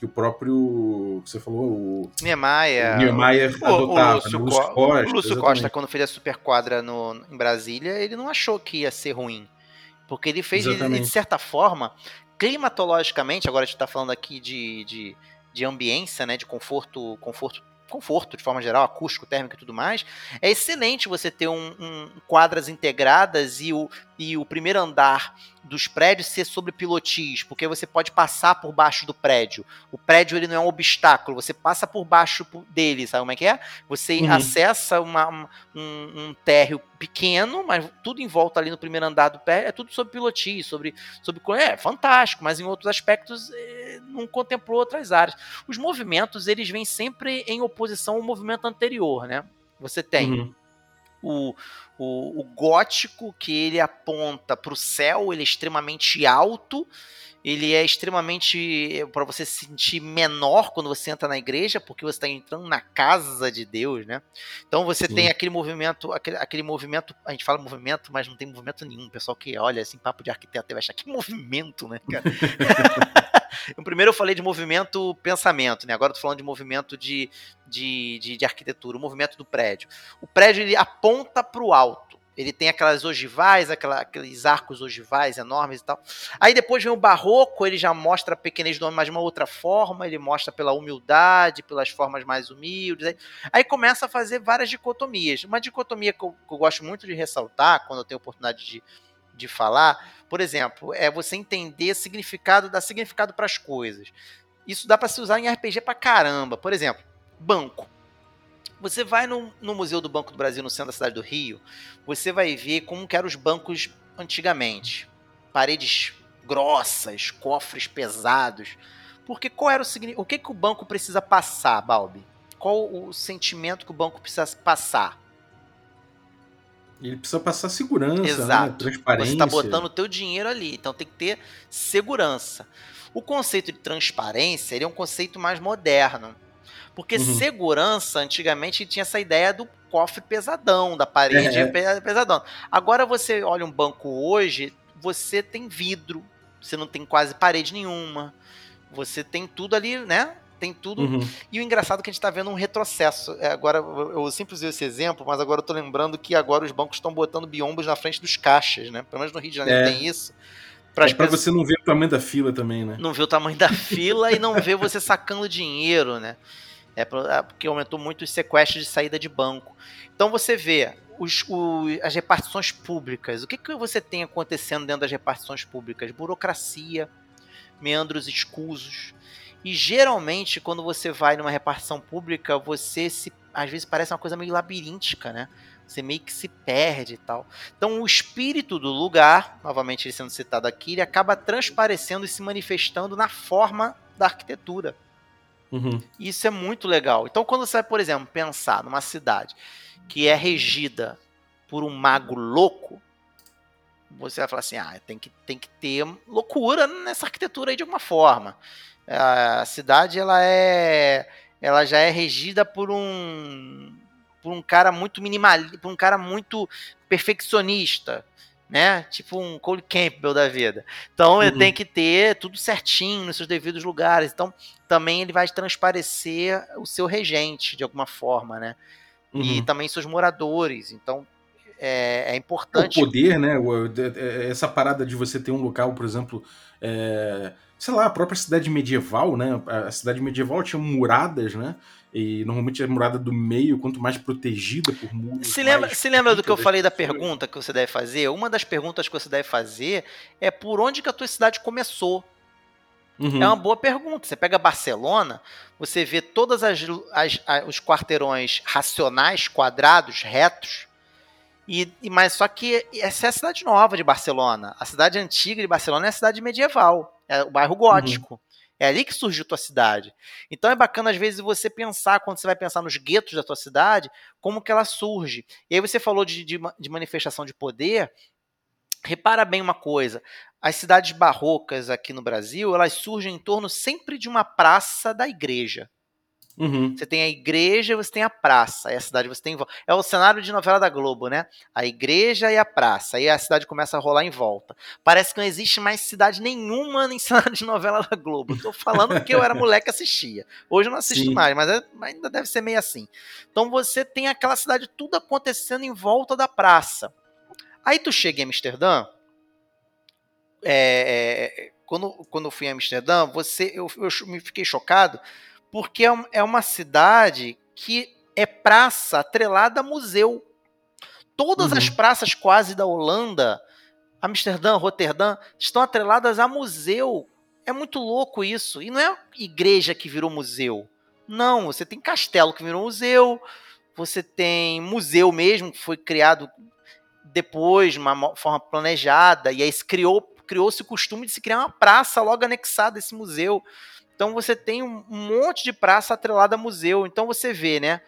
que o próprio. Você falou, o. Niemeyer. O Niemeyer o, adotava. O Lúcio, né? Lúcio Costa. O Lúcio Costa, quando fez a Superquadra no, em Brasília, ele não achou que ia ser ruim. Porque ele fez, ele, de certa forma, climatologicamente, agora a gente está falando aqui de, de, de ambiência, né, de conforto, conforto conforto de forma geral, acústico, térmico e tudo mais, é excelente você ter um, um quadras integradas e o, e o primeiro andar dos prédios ser sobre pilotis, porque você pode passar por baixo do prédio. O prédio ele não é um obstáculo, você passa por baixo dele, sabe como é que é? Você uhum. acessa uma, um, um térreo pequeno, mas tudo em volta ali no primeiro andar do prédio é tudo sobre pilotis, sobre, sobre é fantástico, mas em outros aspectos é, não contemplou outras áreas. Os movimentos eles vêm sempre em oposição ao movimento anterior, né? Você tem uhum. O, o, o gótico que ele aponta para o céu, ele é extremamente alto, ele é extremamente para você se sentir menor quando você entra na igreja, porque você está entrando na casa de Deus, né? Então você Sim. tem aquele movimento, aquele, aquele movimento, a gente fala movimento, mas não tem movimento nenhum. O pessoal que olha assim, papo de arquiteto, vai achar que movimento, né, cara? primeiro eu falei de movimento pensamento, né? Agora eu tô falando de movimento de, de, de, de arquitetura, o movimento do prédio. O prédio ele aponta para o alto. Ele tem aquelas ogivais, aquela, aqueles arcos ogivais enormes e tal. Aí depois vem o barroco, ele já mostra a pequenez do homem, mas de uma outra forma, ele mostra pela humildade, pelas formas mais humildes. Aí, aí começa a fazer várias dicotomias. Uma dicotomia que eu, que eu gosto muito de ressaltar, quando eu tenho oportunidade de, de falar, por exemplo, é você entender significado, dar significado para as coisas. Isso dá para se usar em RPG para caramba. Por exemplo, banco. Você vai no, no, Museu do Banco do Brasil, no centro da cidade do Rio, você vai ver como eram os bancos antigamente. Paredes grossas, cofres pesados. Porque qual era o O que, que o banco precisa passar, Balbi? Qual o sentimento que o banco precisa passar? Ele precisa passar segurança, né? Exato. Né? transparência. Você está botando o teu dinheiro ali, então tem que ter segurança. O conceito de transparência ele é um conceito mais moderno. Porque uhum. segurança, antigamente, tinha essa ideia do cofre pesadão, da parede é. pesadão. Agora você olha um banco hoje, você tem vidro, você não tem quase parede nenhuma. Você tem tudo ali, né? Tem tudo. Uhum. E o engraçado é que a gente está vendo um retrocesso. É, agora, eu sempre usei esse exemplo, mas agora eu tô lembrando que agora os bancos estão botando biombos na frente dos caixas, né? Pelo menos no Rio de Janeiro é. tem isso. Pra, é pra pessoas... você não ver o tamanho da fila também, né? Não ver o tamanho da fila e não ver você sacando dinheiro, né? É, é porque aumentou muito os sequestros de saída de banco. Então você vê os, as repartições públicas. O que, que você tem acontecendo dentro das repartições públicas? Burocracia, meandros escusos. E geralmente, quando você vai numa repartição pública, você se. Às vezes parece uma coisa meio labiríntica, né? Você meio que se perde e tal. Então, o espírito do lugar, novamente ele sendo citado aqui, ele acaba transparecendo e se manifestando na forma da arquitetura. Uhum. Isso é muito legal. Então, quando você vai, por exemplo, pensar numa cidade que é regida por um mago louco, você vai falar assim: ah, tem que, tem que ter loucura nessa arquitetura aí de alguma forma. A cidade ela é, ela já é regida por um, por um cara muito minimalista, por um cara muito perfeccionista né? Tipo um Cole Campbell da vida. Então uhum. ele tem que ter tudo certinho nos seus devidos lugares. Então também ele vai transparecer o seu regente de alguma forma, né? Uhum. E também seus moradores. Então é, é, importante. O poder, né? Essa parada de você ter um local, por exemplo, é, sei lá, a própria cidade medieval, né? A cidade medieval tinha muradas, né? E normalmente a murada do meio, quanto mais protegida por muros. Se lembra, se lembra do que eu falei da pergunta que você deve fazer? Uma das perguntas que você deve fazer é por onde que a tua cidade começou. Uhum. É uma boa pergunta. Você pega Barcelona, você vê todas as, as, as os quarteirões racionais, quadrados, retos. E, e, mas só que essa é a cidade nova de Barcelona. A cidade antiga de Barcelona é a cidade medieval, é o bairro gótico. Uhum. É ali que surgiu tua cidade. Então é bacana às vezes você pensar, quando você vai pensar nos guetos da tua cidade, como que ela surge. E aí você falou de, de, de manifestação de poder. Repara bem uma coisa, as cidades barrocas aqui no Brasil, elas surgem em torno sempre de uma praça da igreja. Uhum. Você tem a igreja, você tem a praça. Aí a cidade você tem é o cenário de novela da Globo, né? A igreja e a praça. Aí a cidade começa a rolar em volta. Parece que não existe mais cidade nenhuma em cenário de novela da Globo. Tô falando porque eu era moleque e assistia. Hoje eu não assisto Sim. mais, mas é, ainda deve ser meio assim. Então você tem aquela cidade tudo acontecendo em volta da praça. Aí tu chega em Amsterdã, é, é, quando, quando eu fui em Amsterdã, você, eu, eu me fiquei chocado porque é, é uma cidade que é praça atrelada a museu. Todas Uhum. as praças quase da Holanda, Amsterdã, Roterdã, estão atreladas a museu. É muito louco isso. E não é igreja que virou museu. Não, você tem castelo que virou museu, você tem museu mesmo, que foi criado depois, de uma forma planejada, e aí se criou, criou-se o costume de se criar uma praça logo anexada a esse museu. Então você tem um monte de praça atrelada a museu. Então você vê, né?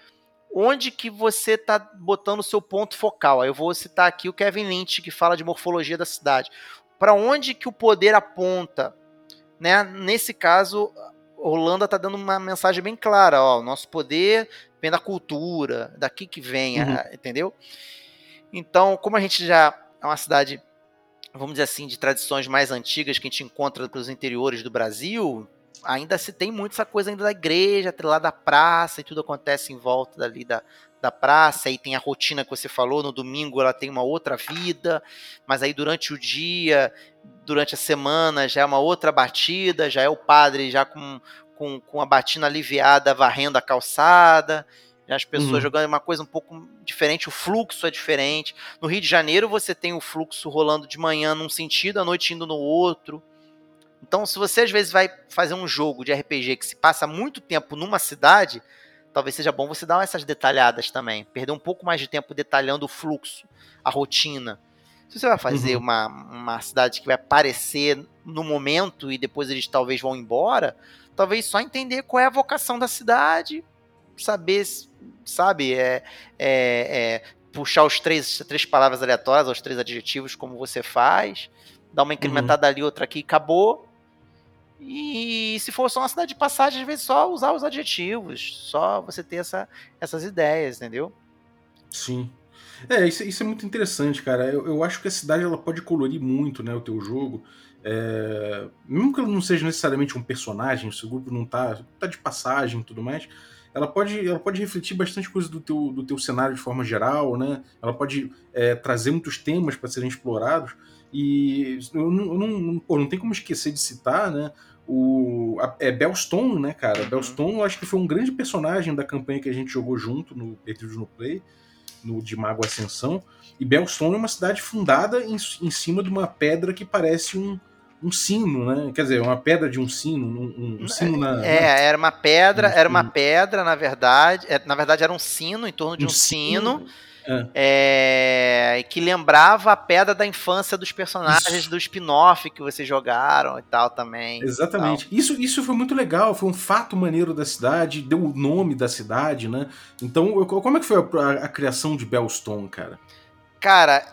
Onde que você está botando o seu ponto focal? Aí eu vou citar aqui o Kevin Lynch, que fala de morfologia da cidade. Para onde que o poder aponta? Né? Nesse caso, Holanda está dando uma mensagem bem clara. Ó, o nosso poder vem da cultura, daqui que vem, Uhum. a- entendeu? Então, como a gente já é uma cidade, vamos dizer assim, de tradições mais antigas que a gente encontra pelos interiores do Brasil, ainda se tem muito essa coisa ainda da igreja, atrelada à praça, e tudo acontece em volta dali da, da praça, aí tem a rotina que você falou, no domingo ela tem uma outra vida, mas aí durante o dia, durante a semana já é uma outra batida, já é o padre já com, com, com a batina aliviada varrendo a calçada, já as pessoas Uhum. jogando uma coisa um pouco diferente, o fluxo é diferente. No Rio de Janeiro você tem o fluxo rolando de manhã num sentido, à noite indo no outro. Então, se você às vezes vai fazer um jogo de RPG que se passa muito tempo numa cidade, talvez seja bom você dar essas detalhadas também. Perder um pouco mais de tempo detalhando o fluxo, a rotina. Se você vai fazer Uhum. uma, uma cidade que vai aparecer no momento e depois eles talvez vão embora, talvez só entender qual é a vocação da cidade, saber, sabe, é, é, é, puxar os três, três palavras aleatórias, os três adjetivos, como você faz, dar uma incrementada ali, outra aqui, acabou. E se for só uma cidade de passagem, às vezes só usar os adjetivos, só você ter essa, essas ideias, entendeu? Sim. É, isso, isso é muito interessante, cara. Eu, eu acho que a cidade ela pode colorir muito né, o teu jogo. É, mesmo que ela não seja necessariamente um personagem, se o grupo não tá, tá de passagem e tudo mais, ela pode, ela pode refletir bastante coisa do teu, do teu cenário de forma geral, né? Ela pode é, trazer muitos temas para serem explorados. E eu não, eu não, pô, não tem como esquecer de citar, né? O, a, é Bellstone, né, cara? Uhum. Bellstone eu acho que foi um grande personagem da campanha que a gente jogou junto no Perdidos no Play no de Mago Ascensão. E Bellstone é uma cidade fundada em, em cima de uma pedra que parece um, um sino, né? Quer dizer, uma pedra de um sino, um, um sino na. na- É, era uma pedra, Um era uma sino. pedra, na verdade. é, na verdade, era um sino, em torno de um, sino, é, que lembrava a pedra da infância dos personagens Isso. do spin-off que vocês jogaram e tal também. Exatamente. Isso, isso foi muito legal, foi um fato maneiro da cidade, deu o nome da cidade, né? Então, eu- como é que foi a, a- a criação de Bellstone, cara? Cara,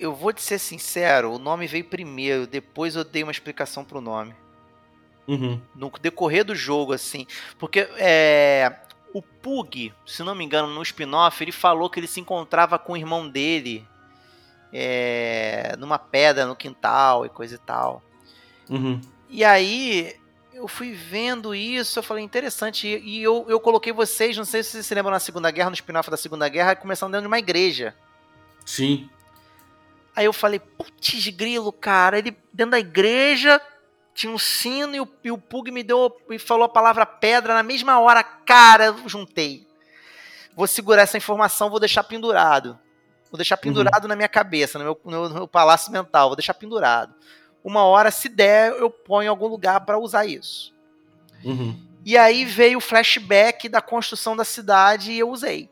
eu vou te ser sincero, o nome veio primeiro, depois eu dei uma explicação pro nome. Uhum. no decorrer do jogo, assim. Porque é, o Pug, se não me engano, no spin-off, ele falou que ele se encontrava com o irmão dele é, numa pedra no quintal e coisa e tal. Uhum. E aí eu fui vendo isso, eu falei, interessante. E, e eu, eu coloquei vocês, não sei se vocês se lembram na Segunda Guerra, no spin-off da Segunda Guerra, começando dentro de uma igreja. Sim. Aí eu falei, putz, grilo, cara, ele dentro da igreja tinha um sino e o, e o Pug me deu e falou a palavra pedra na mesma hora, cara, eu juntei. Vou segurar essa informação, vou deixar pendurado. Vou deixar pendurado na minha cabeça, no meu, no meu palácio mental, vou deixar pendurado. Uma hora, se der, eu ponho em algum lugar para usar isso. Uhum. E aí veio o flashback da construção da cidade e eu usei.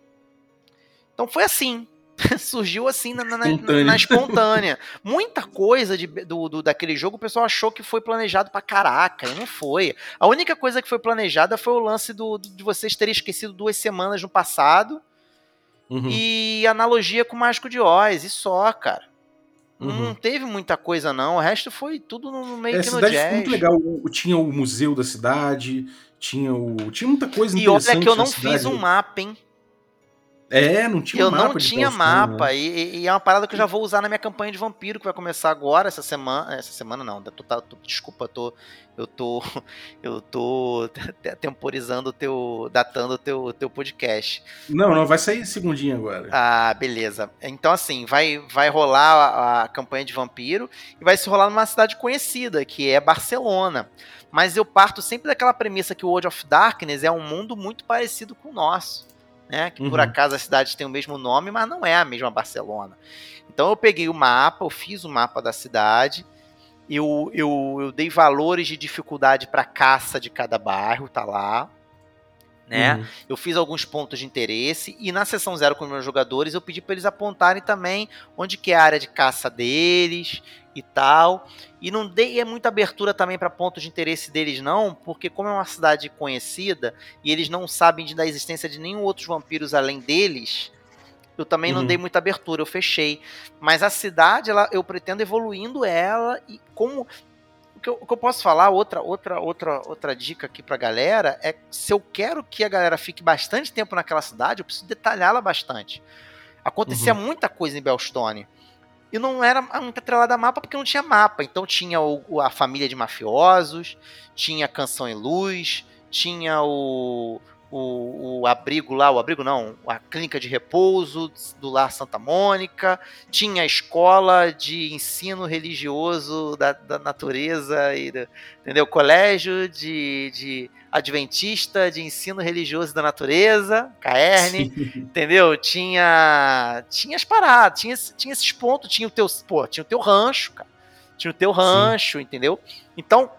Então foi assim. Surgiu assim na, na- na- na espontânea. Muita coisa de- do, do- daquele jogo o pessoal achou que foi planejado pra caraca, e não foi. A única coisa que foi planejada foi o lance do, do- de vocês terem esquecido duas semanas no passado Uhum. e analogia com o Mágico de Oz, e só, cara. Uhum. Não teve muita coisa, não. O resto foi tudo no meio É, que no jazz. ficou muito legal. Tinha o museu da cidade, tinha o. Tinha muita coisa E olha interessante que eu não fiz um mapa, hein? É, não tinha eu mapa não de tinha mapa. né? E, e é uma parada que eu já vou usar na minha campanha de vampiro, que vai começar agora, essa semana. Essa semana não, eu tô- tá- tô- desculpa, eu tô. Eu tô. Eu tô te- temporizando o teu. datando o teu, teu podcast. Não, não, vai sair segundinho agora. Ah, beleza. Então, assim, vai, vai rolar a, a campanha de vampiro e vai se rolar numa cidade conhecida, que é Barcelona. Mas eu parto sempre daquela premissa que o World of Darkness é um mundo muito parecido com o nosso. Né? Que por Uhum. acaso as cidades têm o mesmo nome, mas não é a mesma Barcelona. Então eu peguei o mapa, eu fiz o mapa da cidade, eu, eu, eu dei valores de dificuldade para caça de cada bairro, tá lá. Né? Uhum. Eu fiz alguns pontos de interesse e na sessão zero com os meus jogadores eu pedi para eles apontarem também onde que é a área de caça deles e tal. E não dei muita abertura também para pontos de interesse deles não, porque como é uma cidade conhecida e eles não sabem da existência de nenhum outros vampiros além deles, eu também não Uhum. dei muita abertura, eu fechei. Mas a cidade, ela, eu pretendo evoluindo ela e como o que, eu, o que eu posso falar, outra, outra, outra, outra dica aqui pra galera, é se eu quero que a galera fique bastante tempo naquela cidade, eu preciso detalhá-la bastante. Acontecia muita coisa em Belstone. E não era muito atrelada a mapa porque não tinha mapa. Então tinha o- a família de mafiosos, tinha Canção e Luz, tinha o, o, o abrigo lá, o abrigo não, a clínica de repouso do Lar Santa Mônica, tinha a escola de ensino religioso da, da natureza, e do- entendeu? Colégio de, de Adventista de ensino religioso da natureza, Caerne, Sim. entendeu? Tinha tinha as paradas, tinha, tinha esses pontos, tinha o teu, pô, tinha o teu rancho, cara. Tinha o teu rancho, entendeu? Então,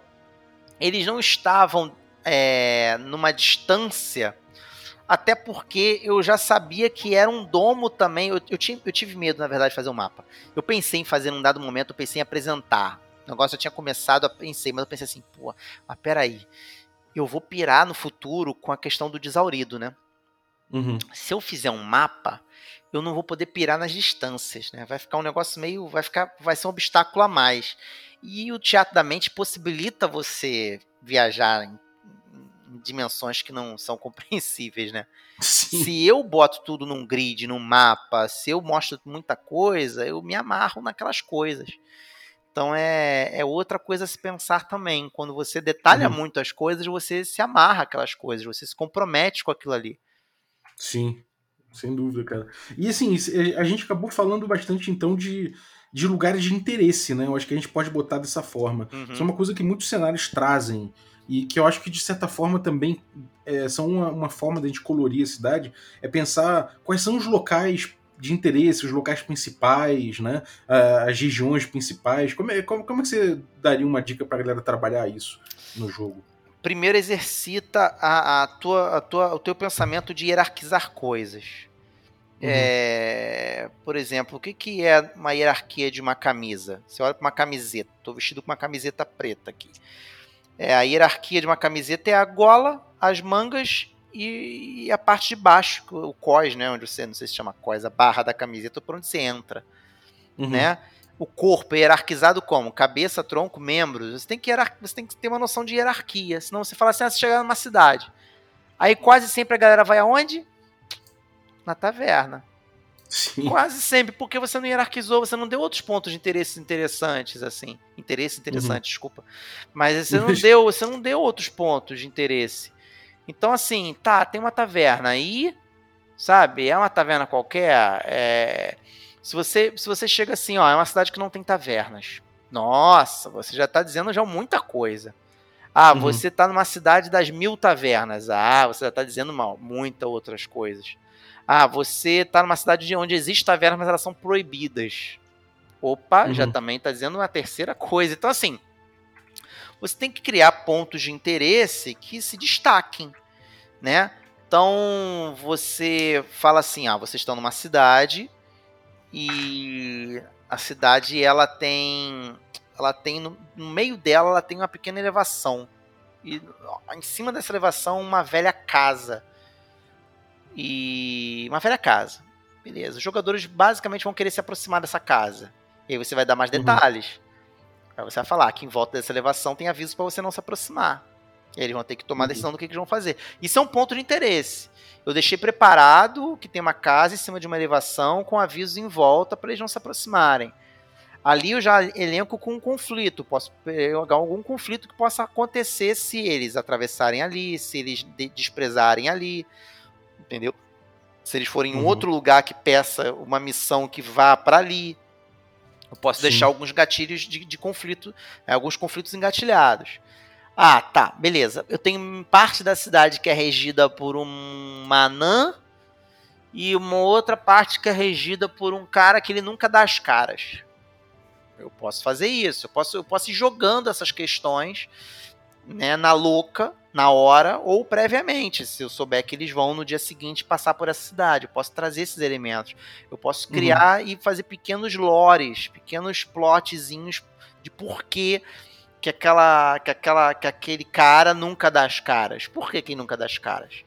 eles não estavam é, numa distância, até porque eu já sabia que era um domo também. Eu, eu, tinha- eu tive medo, na verdade, de fazer o mapa. Eu pensei em fazer num dado momento, eu pensei em apresentar. O negócio eu tinha começado, eu pensei, mas eu pensei assim, pô, mas peraí. Eu vou pirar no futuro com a questão do desaurido, né? Uhum. se eu fizer um mapa, eu não vou poder pirar nas distâncias, né? Vai ficar um negócio meio, vai ficar, vai ser um obstáculo a mais. E o teatro da mente possibilita você viajar em dimensões que não são compreensíveis, né? Sim. Se eu boto tudo num grid, num mapa, se eu mostro muita coisa, eu me amarro naquelas coisas. Então é, é outra coisa a se pensar também. Quando você detalha Uhum. muito as coisas, você se amarra aquelas coisas, você se compromete com aquilo ali. Sim, sem dúvida, cara. E assim, se- a gente acabou falando bastante então de, de lugares de interesse, né? Eu acho que a gente pode botar dessa forma. Uhum. Isso é uma coisa que muitos cenários trazem e que eu acho que de certa forma também é, são uma, uma forma de a gente colorir a cidade, é pensar quais são os locais de interesse, os locais principais, né? As regiões principais. Como é, como, como é que você daria uma dica pra galera trabalhar isso no jogo? primeiro exercita a, a tua, a tua, o teu pensamento de hierarquizar coisas. Uhum. É, por exemplo, o que, que é uma hierarquia de uma camisa? Você olha para uma camiseta, estou vestido com uma camiseta preta aqui. É, a hierarquia de uma camiseta é a gola, as mangas e, e a parte de baixo, o cós, né? Onde você, não sei se chama cós, a barra da camiseta, por onde você entra Uhum. né? O corpo é hierarquizado como? Cabeça, tronco, membros. Você tem que, hierar- você tem que ter uma noção de hierarquia. Senão você fala assim, ah, você chegar numa cidade. Aí quase sempre a galera vai aonde? Na taverna. Sim. Quase sempre, porque você não hierarquizou, você não deu outros pontos de interesse interessantes, assim. Interesse interessante, desculpa. Mas você não deu, você não deu outros pontos de interesse. Então, assim, tá, tem uma taverna aí, sabe? É uma taverna qualquer. é, Se, você, se você chega assim, ó, é uma cidade que não tem tavernas. Nossa, você já tá dizendo já muita coisa. Ah, Uhum. você tá numa cidade das mil tavernas. Ah, você já tá dizendo mal, muitas outras coisas. Ah, você tá numa cidade de onde existe tavernas, mas elas são proibidas. Opa, já Uhum. também tá dizendo uma terceira coisa. Então, assim, você tem que criar pontos de interesse que se destaquem, né? Então, você fala assim, ah, vocês estão numa cidade e a cidade ela tem ela tem no, no meio dela ela tem uma pequena elevação e em cima dessa elevação uma velha casa e uma velha casa beleza os jogadores basicamente vão querer se aproximar dessa casa e aí você vai dar mais Uhum. detalhes aí você vai falar que em volta dessa elevação tem avisos para você não se aproximar Eles vão ter que tomar a Uhum. decisão do que, que eles vão fazer. Isso é um ponto de interesse. Eu deixei preparado que tem uma casa em cima de uma elevação com avisos em volta para eles não se aproximarem. Ali eu já elenco com um conflito. Posso pegar algum conflito que possa acontecer se eles atravessarem ali, se eles de- desprezarem ali. Entendeu? Se eles forem em um Uhum. outro lugar que peça uma missão que vá para ali. Eu posso Sim. deixar alguns gatilhos de, de conflito, é, alguns conflitos engatilhados. Ah, tá, beleza. Eu tenho parte da cidade que é regida por um anã e uma outra parte que é regida por um cara que ele nunca dá as caras. Eu posso fazer isso, eu posso, eu posso ir jogando essas questões né, na louca, na hora, ou previamente, se eu souber que eles vão no dia seguinte passar por essa cidade. Eu posso trazer esses elementos. Eu posso Uhum. criar e fazer pequenos lores, pequenos plotzinhos de porquê que aquela, que aquela, que aquele cara nunca dá as caras. Por que, que nunca dá as caras?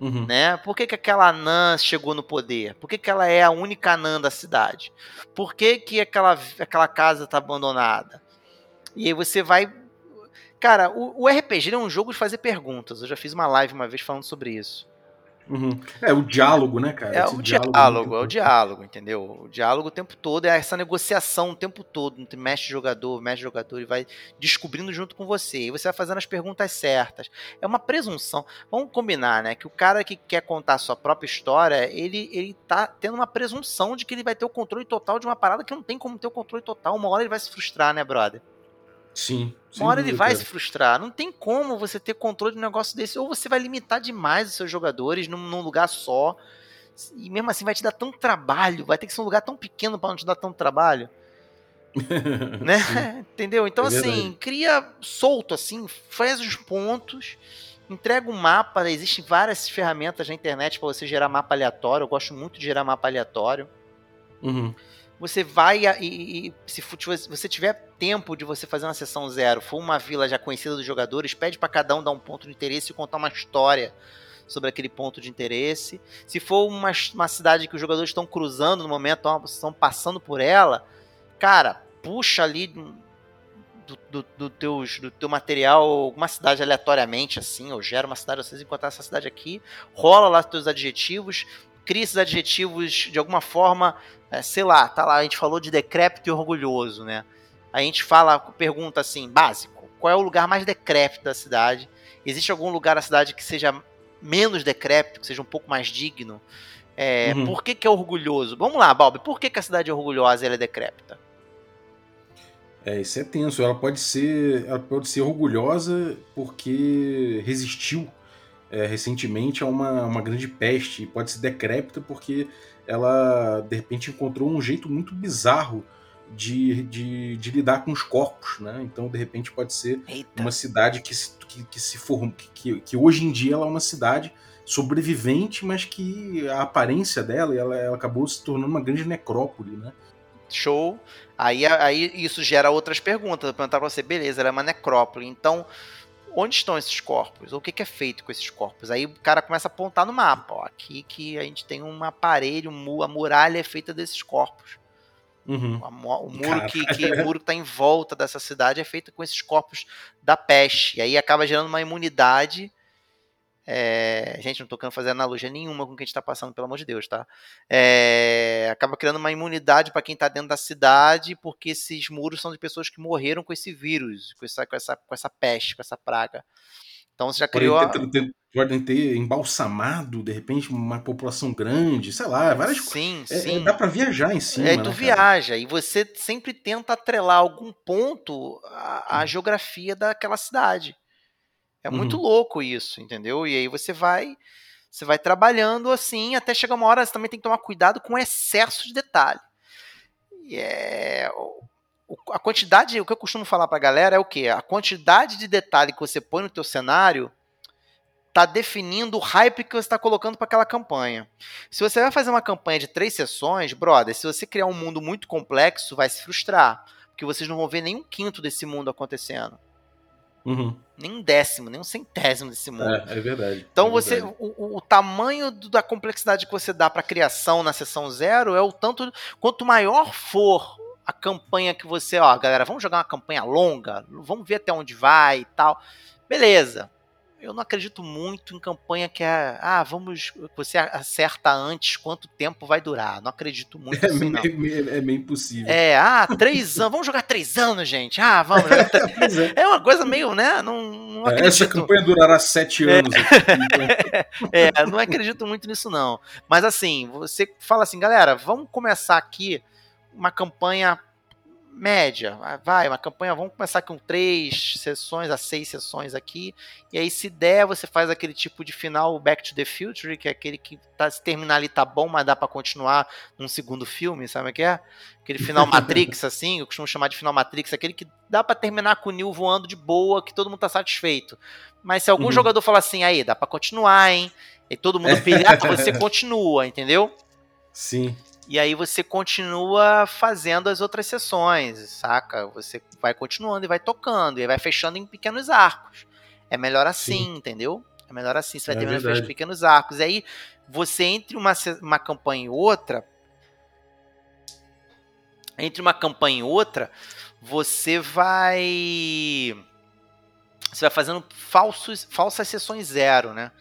Uhum. né? Por que, que aquela anã chegou no poder? Por que, que ela é a única anã da cidade? Por que, que aquela, aquela casa tá abandonada? E aí você vai. Cara, o, o RPG é um jogo de fazer perguntas. Eu já fiz uma live uma vez falando sobre isso. Uhum. É o diálogo, né, cara? É Esse o diálogo, muito é o diálogo, entendeu? O diálogo o tempo todo é essa negociação o tempo todo entre mestre jogador, mestre jogador, e vai descobrindo junto com você. E você vai fazendo as perguntas certas. É uma presunção. Vamos combinar, né? Que o cara que quer contar a sua própria história, ele, ele tá tendo uma presunção de que ele vai ter o controle total de uma parada que não tem como ter o controle total. Uma hora ele vai se frustrar, né, brother? Sim. Uma hora ele vai cara. se frustrar. Não tem como você ter controle de um negócio desse. Ou você vai limitar demais os seus jogadores num, num lugar só. E mesmo assim vai te dar tanto trabalho. Vai ter que ser um lugar tão pequeno para não te dar tanto trabalho. Né? Sim. Entendeu? Então, É assim, cria solto, assim, faz os pontos. Entrega um mapa. Existem várias ferramentas na internet para você gerar mapa aleatório. Eu gosto muito de gerar mapa aleatório Uhum. Você vai e, e se você tiver tempo de você fazer uma sessão zero, for uma vila já conhecida dos jogadores, pede para cada um dar um ponto de interesse e contar uma história sobre aquele ponto de interesse. Se for uma, uma cidade que os jogadores estão cruzando no momento, estão passando por ela, cara, puxa ali do, do, do, teus, do teu material alguma cidade aleatoriamente, assim, ou gera uma cidade, vocês encontrar essa cidade aqui, rola lá os teus adjetivos, cria esses adjetivos de alguma forma é, sei lá, tá lá, a gente falou de decrépito e orgulhoso, né? A gente fala, pergunta assim, básico, qual é o lugar mais decrépito da cidade? Existe algum lugar da cidade que seja menos decrépito, que seja um pouco mais digno? É, Uhum. Por que, que é orgulhoso? Vamos lá, Balbi, por que, que a cidade é orgulhosa e ela é decrépita? É, isso é tenso. Ela pode ser, ela pode ser orgulhosa porque resistiu é, recentemente a uma, uma grande peste. E pode ser decrépita porque ela, de repente, encontrou um jeito muito bizarro de, de, de lidar com os corpos, né? Então, de repente, pode ser Eita, uma cidade que se, que, que se form, que, que, que hoje em dia ela é uma cidade sobrevivente, mas que a aparência dela, ela, ela acabou se tornando uma grande necrópole, né? show. Aí, aí isso gera outras perguntas. Eu perguntar pra você, beleza, ela é uma necrópole, então onde estão esses corpos? Ou o que, que é feito com esses corpos? Aí o cara começa a apontar no mapa. Ó, aqui que a gente tem um aparelho, um mu- a muralha é feita desses corpos. Uhum. O muro que, que o muro que tá em volta dessa cidade é feito com esses corpos da peste. E aí acaba gerando uma imunidade. É, Gente, não tô querendo fazer analogia nenhuma com o que a gente tá passando, pelo amor de Deus, tá? É, Acaba criando uma imunidade para quem tá dentro da cidade, porque esses muros são de pessoas que morreram com esse vírus, com essa, com essa, com essa peste, com essa praga. Então você já criou. Podem ter, ter- podem ter embalsamado, de repente, uma população grande, sei lá, várias coisas. Sim, É, é, sim. dá pra viajar em cima. É, né, tu cara? viaja e você sempre tenta atrelar algum ponto à, à geografia daquela cidade. É muito Uhum. louco isso, entendeu? E aí você vai, você vai trabalhando assim até chegar uma hora. Você também tem que tomar cuidado com o excesso de detalhe. E é a quantidade, o que eu costumo falar pra galera é o que? A quantidade de detalhe que você põe no teu cenário tá definindo o hype que você está colocando para aquela campanha. Se você vai fazer uma campanha de três sessões, brother, se você criar um mundo muito complexo, vai se frustrar. Porque vocês não vão ver nem um quinto desse mundo acontecendo. Uhum. Nem um décimo, nem um centésimo desse mundo. É, é verdade. Então é você, verdade. o, o- o tamanho do- da complexidade que você dá para criação na sessão zero é o tanto quanto maior for a campanha que você, ó, galera, vamos jogar uma campanha longa, vamos ver até onde vai e tal. Beleza. Eu não acredito muito em campanha que é. Ah, vamos. Você acerta antes quanto tempo vai durar. Não acredito muito É, assim, não. meio, é meio impossível. É, ah, três anos. Vamos jogar três anos, gente. Ah, vamos. jogar três- Pois é. É uma coisa meio, né? Não, não É, acredito. Essa campanha durará sete anos. Então, É, não acredito muito nisso, não. Mas assim, você fala assim, galera, vamos começar aqui uma campanha média. Vai, uma campanha, vamos começar com três sessões a seis sessões aqui. E aí, se der, você faz aquele tipo de final Back to the Future, que é aquele que tá, se terminar ali tá bom, mas dá pra continuar num segundo filme, sabe o que é? Aquele final Matrix, assim, eu costumo chamar de final Matrix, aquele que dá pra terminar com o Neo voando de boa, que todo mundo tá satisfeito. Mas se algum Uhum. jogador falar assim, aí, dá pra continuar, hein? E todo mundo pilhar, você continua, entendeu? sim. E aí você continua fazendo as outras sessões, saca? Você vai continuando e vai tocando, e vai fechando em pequenos arcos. É melhor assim, Sim. entendeu? É melhor assim, você vai É terminando verdade. pequenos arcos. E aí, você entre uma, uma campanha e outra, entre uma campanha e outra, você vai. Você vai fazendo falsos, falsas sessões zero, né?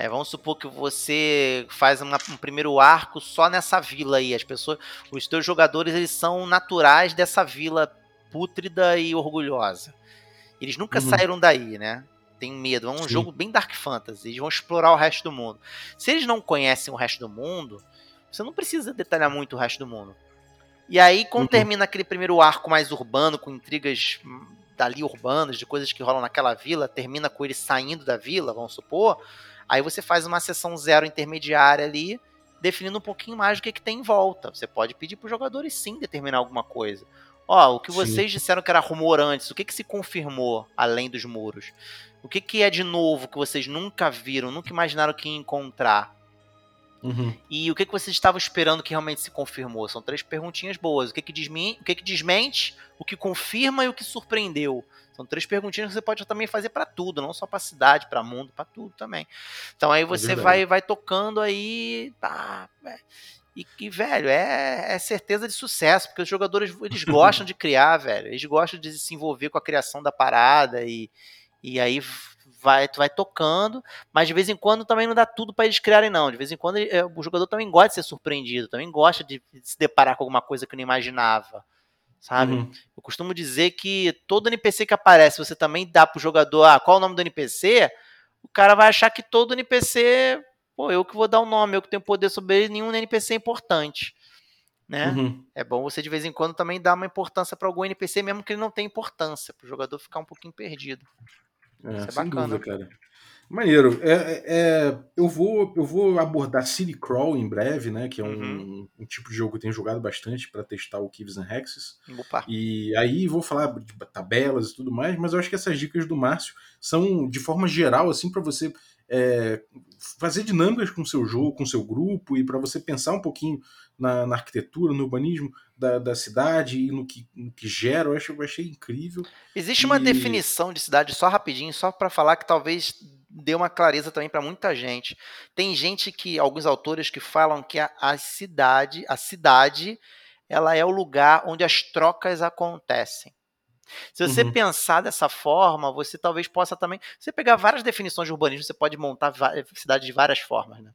É, vamos supor que você faz uma- um primeiro arco só nessa vila aí. As pessoas, os teus jogadores, eles são naturais dessa vila pútrida e orgulhosa. Eles nunca Uhum. saíram daí, né? Tem medo. É um Sim. jogo bem Dark Fantasy. Eles vão explorar o resto do mundo. Se eles não conhecem o resto do mundo, você não precisa detalhar muito o resto do mundo. E aí, quando Uhum. termina aquele primeiro arco mais urbano, com intrigas hum, dali urbanas, de coisas que rolam naquela vila, termina com ele saindo da vila, vamos supor. Aí você faz uma sessão zero intermediária ali, definindo um pouquinho mais do que, que tem em volta. Você pode pedir para os jogadores sim determinar alguma coisa. Ó, o que Sim. vocês disseram que era rumor antes, o que, que se confirmou além dos muros? O que, que é de novo que vocês nunca viram, nunca imaginaram que ia encontrar? Uhum. E o que, que vocês estavam esperando que realmente se confirmou? São três perguntinhas boas. O que, que, desmi- o que, que desmente, o que confirma e o que surpreendeu? São três perguntinhas que você pode também fazer pra tudo, não só pra cidade, pra mundo, pra tudo também. Então aí você verdade. vai, vai tocando aí, tá, é. E que, velho, é, é certeza de sucesso, porque os jogadores eles gostam de criar, velho. Eles gostam de se envolver com a criação da parada e, e aí vai, tu vai tocando, mas de vez em quando também não dá tudo pra eles criarem, não. De vez em quando é, o jogador também gosta de ser surpreendido, também gosta de, se deparar com alguma coisa que não imaginava. Sabe? Uhum. Eu costumo dizer que todo NPC que aparece, você também dá pro jogador, ah, qual é o nome do NPC? O cara vai achar que todo NPC, pô, eu que vou dar o nome, eu que tenho poder sobre ele, nenhum NPC é importante. Né? Uhum. É bom você de vez em quando também dar uma importância para algum NPC, mesmo que ele não tenha importância, pro jogador ficar um pouquinho perdido. É, Isso é sem bacana. dúvida, cara. Maneiro. É, é- é, eu, vou, eu vou abordar City Crawl em breve, né? Que é um, Uhum. um tipo de jogo que eu tenho jogado bastante para testar o Kives and Hexes. Opa. E aí vou falar de tabelas e tudo mais, mas eu acho que essas dicas do Márcio são, de forma geral, assim, para você é, fazer dinâmicas com o seu jogo, com o seu grupo, e para você pensar um pouquinho na, na arquitetura, no urbanismo da, da cidade e no que, no que gera. Eu, acho, eu achei incrível. Existe uma E- definição de cidade só rapidinho, só para falar que talvez dê uma clareza também para muita gente. Tem gente que, alguns autores que falam que a, a cidade, a cidade, ela é o lugar onde as trocas acontecem. Se você Uhum. pensar dessa forma, você talvez possa também. Você pegar várias definições de urbanismo, você pode montar va- cidade de várias formas, né?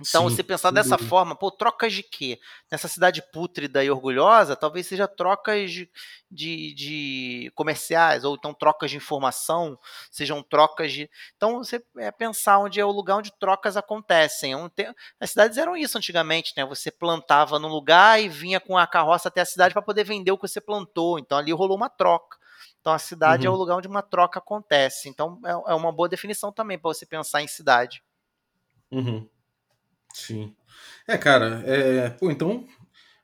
Então, Sim, você pensar dessa dúvida. forma, pô, trocas de quê? Nessa cidade pútrida e orgulhosa, talvez seja trocas de, de, de comerciais, ou então trocas de informação, sejam trocas de. Então, você é pensar onde é o lugar onde trocas acontecem. É te- As cidades eram isso antigamente, né? Você plantava num lugar e vinha com a carroça até a cidade para poder vender o que você plantou. Então, ali rolou uma troca. Então, a cidade é Uhum. o lugar onde uma troca acontece. Então, é é uma boa definição também para você pensar em cidade. Uhum. Sim. É, cara, é, pô, então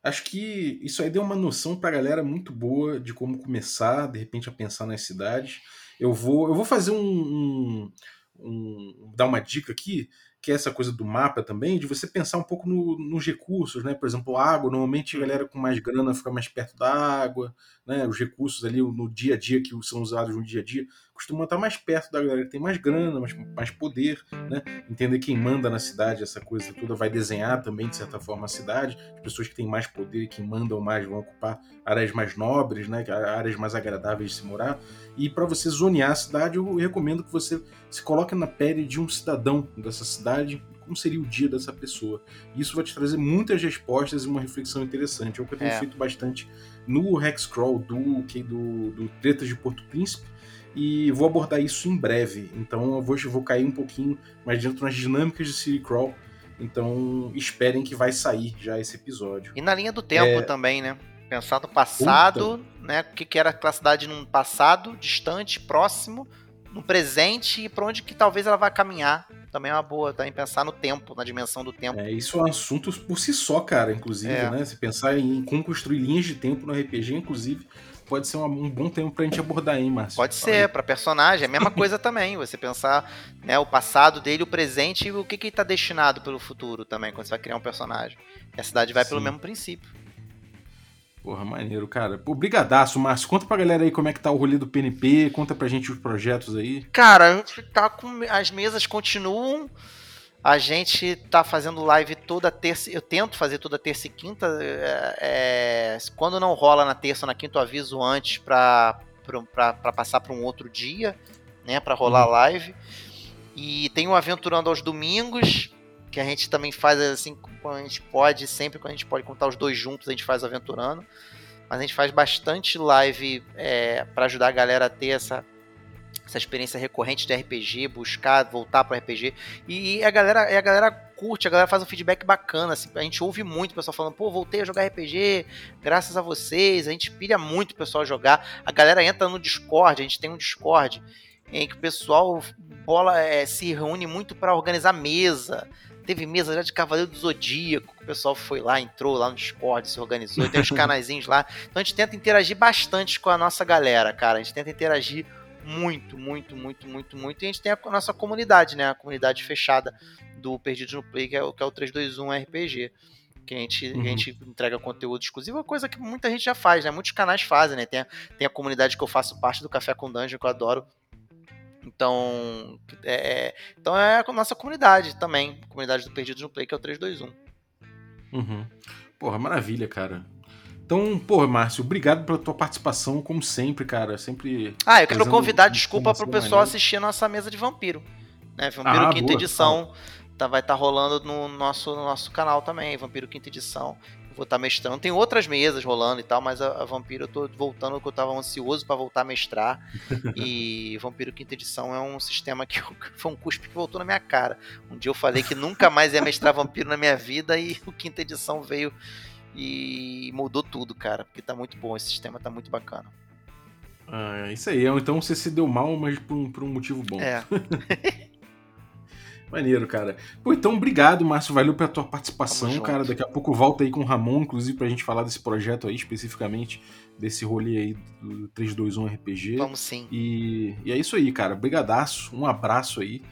acho que isso aí deu uma noção pra galera muito boa de como começar, de repente, a pensar nas cidades. Eu vou, eu vou fazer um, um- um- dar uma dica aqui, que é essa coisa do mapa também, de você pensar um pouco no- nos recursos, né? Por exemplo, água, normalmente a galera com mais grana fica mais perto da água, né? Os recursos ali no dia a dia que são usados no dia a dia costuma estar mais perto da galera que tem mais grana, mais, mais poder, né? Entender quem manda na cidade, essa coisa toda vai desenhar também, de certa forma, a cidade. As pessoas que têm mais poder e que mandam mais vão ocupar áreas mais nobres, né? Áreas mais agradáveis de se morar. E para você zonear a cidade, eu recomendo que você se coloque na pele de um cidadão dessa cidade, como seria o dia dessa pessoa. Isso vai te trazer muitas respostas e uma reflexão interessante. É o que eu tenho é. feito bastante no Hexcrawl do, do, do Tretas de Porto Príncipe e vou abordar isso em breve. Então eu vou, vou cair um pouquinho mais dentro nas dinâmicas de City Crawl. Então esperem que vai sair já esse episódio. E na linha do tempo é... também, né? Pensar no passado, Puta. né? O que, que era aquela cidade num passado distante, próximo, no presente e para onde que talvez ela vá caminhar. Também é uma boa, também pensar no tempo, na dimensão do tempo. É, isso é um assunto por si só, cara, inclusive, é. né? Se pensar em como construir linhas de tempo no RPG, inclusive, pode ser um, bom tempo pra gente abordar aí, Márcio. Pode ser, para personagem, é a mesma coisa também. Você pensar né, o passado dele, o presente e o que, que tá destinado pelo futuro também, quando você vai criar um personagem. E a cidade vai Sim. pelo mesmo princípio. Porra, maneiro, cara. Pô, brigadaço, Márcio. Conta pra galera aí como é que tá o rolê do PNP, conta pra gente os projetos aí. Cara, a gente tá com... As mesas continuam. A gente tá fazendo live toda terça. Eu tento fazer toda terça e quinta. É, é, quando não rola na terça ou na quinta, eu aviso antes pra passar pra um outro dia, né? Pra rolar uhum. live. E tem o Aventurando aos domingos que a gente também faz assim, quando a gente pode, sempre quando a gente pode contar os dois juntos, a gente faz aventurando. Mas a gente faz bastante live é, para ajudar a galera a ter essa, essa experiência recorrente de RPG, buscar, voltar para RPG. E a galera, a galera curte, a galera faz um feedback bacana. Assim, a gente ouve muito o pessoal falando, pô, voltei a jogar RPG, graças a vocês. A gente pilha muito o pessoal jogar. A galera entra no Discord, a gente tem um Discord em que o pessoal bola é, se reúne muito para organizar mesa Teve mesa já de Cavaleiro do Zodíaco, o pessoal foi lá, entrou lá no Discord, se organizou, tem os canaizinhos lá. Então a gente tenta interagir bastante com a nossa galera, cara. A gente tenta interagir muito, muito, muito, muito, muito. E a gente tem a nossa comunidade, né? A comunidade fechada do Perdido no Play, que é o, que é o 321 RPG. Que a gente, uhum. a gente entrega conteúdo exclusivo, é coisa que muita gente já faz, né? Muitos canais fazem, né? Tem a, tem a comunidade que eu faço parte do Café com Dungeon, que eu adoro, então é, é, então é a nossa comunidade também, comunidade do Perdidos no Play, que é o 321. Uhum. Porra, maravilha, cara. Então, porra, Márcio, obrigado pela tua participação, como sempre, cara. Sempre. Ah, eu quero convidar, desculpa, pro pessoal maneira. assistir a nossa mesa de vampiro. Né? Vampiro ah, Quinta boa, Edição. Tá, vai estar tá rolando no nosso, no nosso canal também, Vampiro Quinta Edição vou estar tá mestrando. Tem outras mesas rolando e tal, mas a, a Vampiro eu tô voltando porque eu tava ansioso para voltar a mestrar. e Vampiro Quinta Edição é um sistema que foi um cuspe que voltou na minha cara. Um dia eu falei que nunca mais ia mestrar Vampiro na minha vida e o Quinta Edição veio e mudou tudo, cara. Porque tá muito bom, esse sistema tá muito bacana. Ah, é isso aí. Então você se deu mal, mas por um, por um motivo bom. É. Maneiro, cara. Pô, então obrigado, Márcio. Valeu pela tua participação, cara. Daqui a pouco volta aí com o Ramon, inclusive, pra gente falar desse projeto aí, especificamente, desse rolê aí do 321 RPG. Vamos sim. E, e é isso aí, cara. Brigadaço, um abraço aí.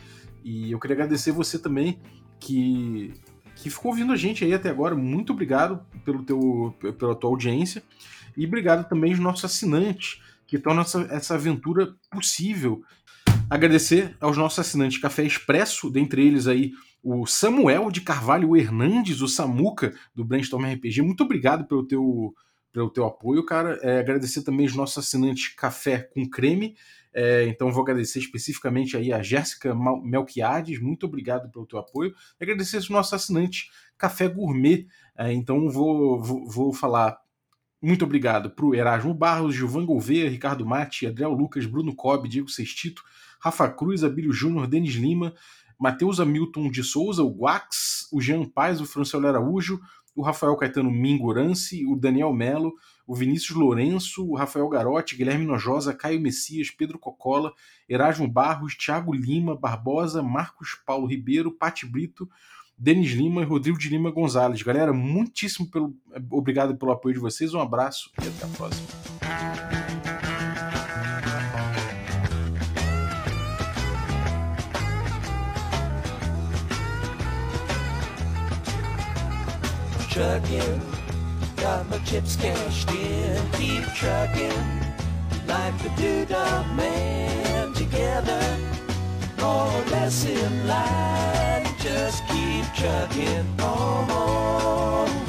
E eu queria agradecer você também, que, que ficou ouvindo a gente aí até agora. Muito obrigado pelo teu, pela tua audiência. E obrigado também aos nossos assinantes, que tornam essa, essa aventura possível Agradecer aos nossos assinantes Café Expresso, dentre eles aí o Samuel de Carvalho Hernandes, o Samuca, do Brainstorm RPG. Muito obrigado pelo teu, pelo teu apoio, cara. É, agradecer também os nossos assinantes Café com Creme. É, então vou agradecer especificamente aí a Jéssica Melquiades, muito obrigado pelo teu apoio. E agradecer os nossos assinantes Café Gourmet. É, então vou, vou, vou falar muito obrigado para o Erasmo Barros, Gilvan Gouveia, Ricardo Mate, Adriel Lucas, Bruno Cobb, Diego Sextito, Rafa Cruz, Abílio Júnior, Denis Lima, Matheus Hamilton de Souza, o Guax, o Jean Paz, o Franciolo Araújo, o Rafael Caetano Mingorance, o Daniel Melo, o Vinícius Lourenço, o Rafael Garotti, Guilherme Nojosa, Caio Messias, Pedro Cocola, Erasmo Barros, Thiago Lima, Barbosa, Marcos Paulo Ribeiro, Pati Brito, Denis Lima e Rodrigo de Lima Gonzalez. Galera, muitíssimo pelo, obrigado pelo apoio de vocês, um abraço e até a próxima. Got my chips cashed in, keep trucking like the doodah man together. More or less in line, just keep trucking on.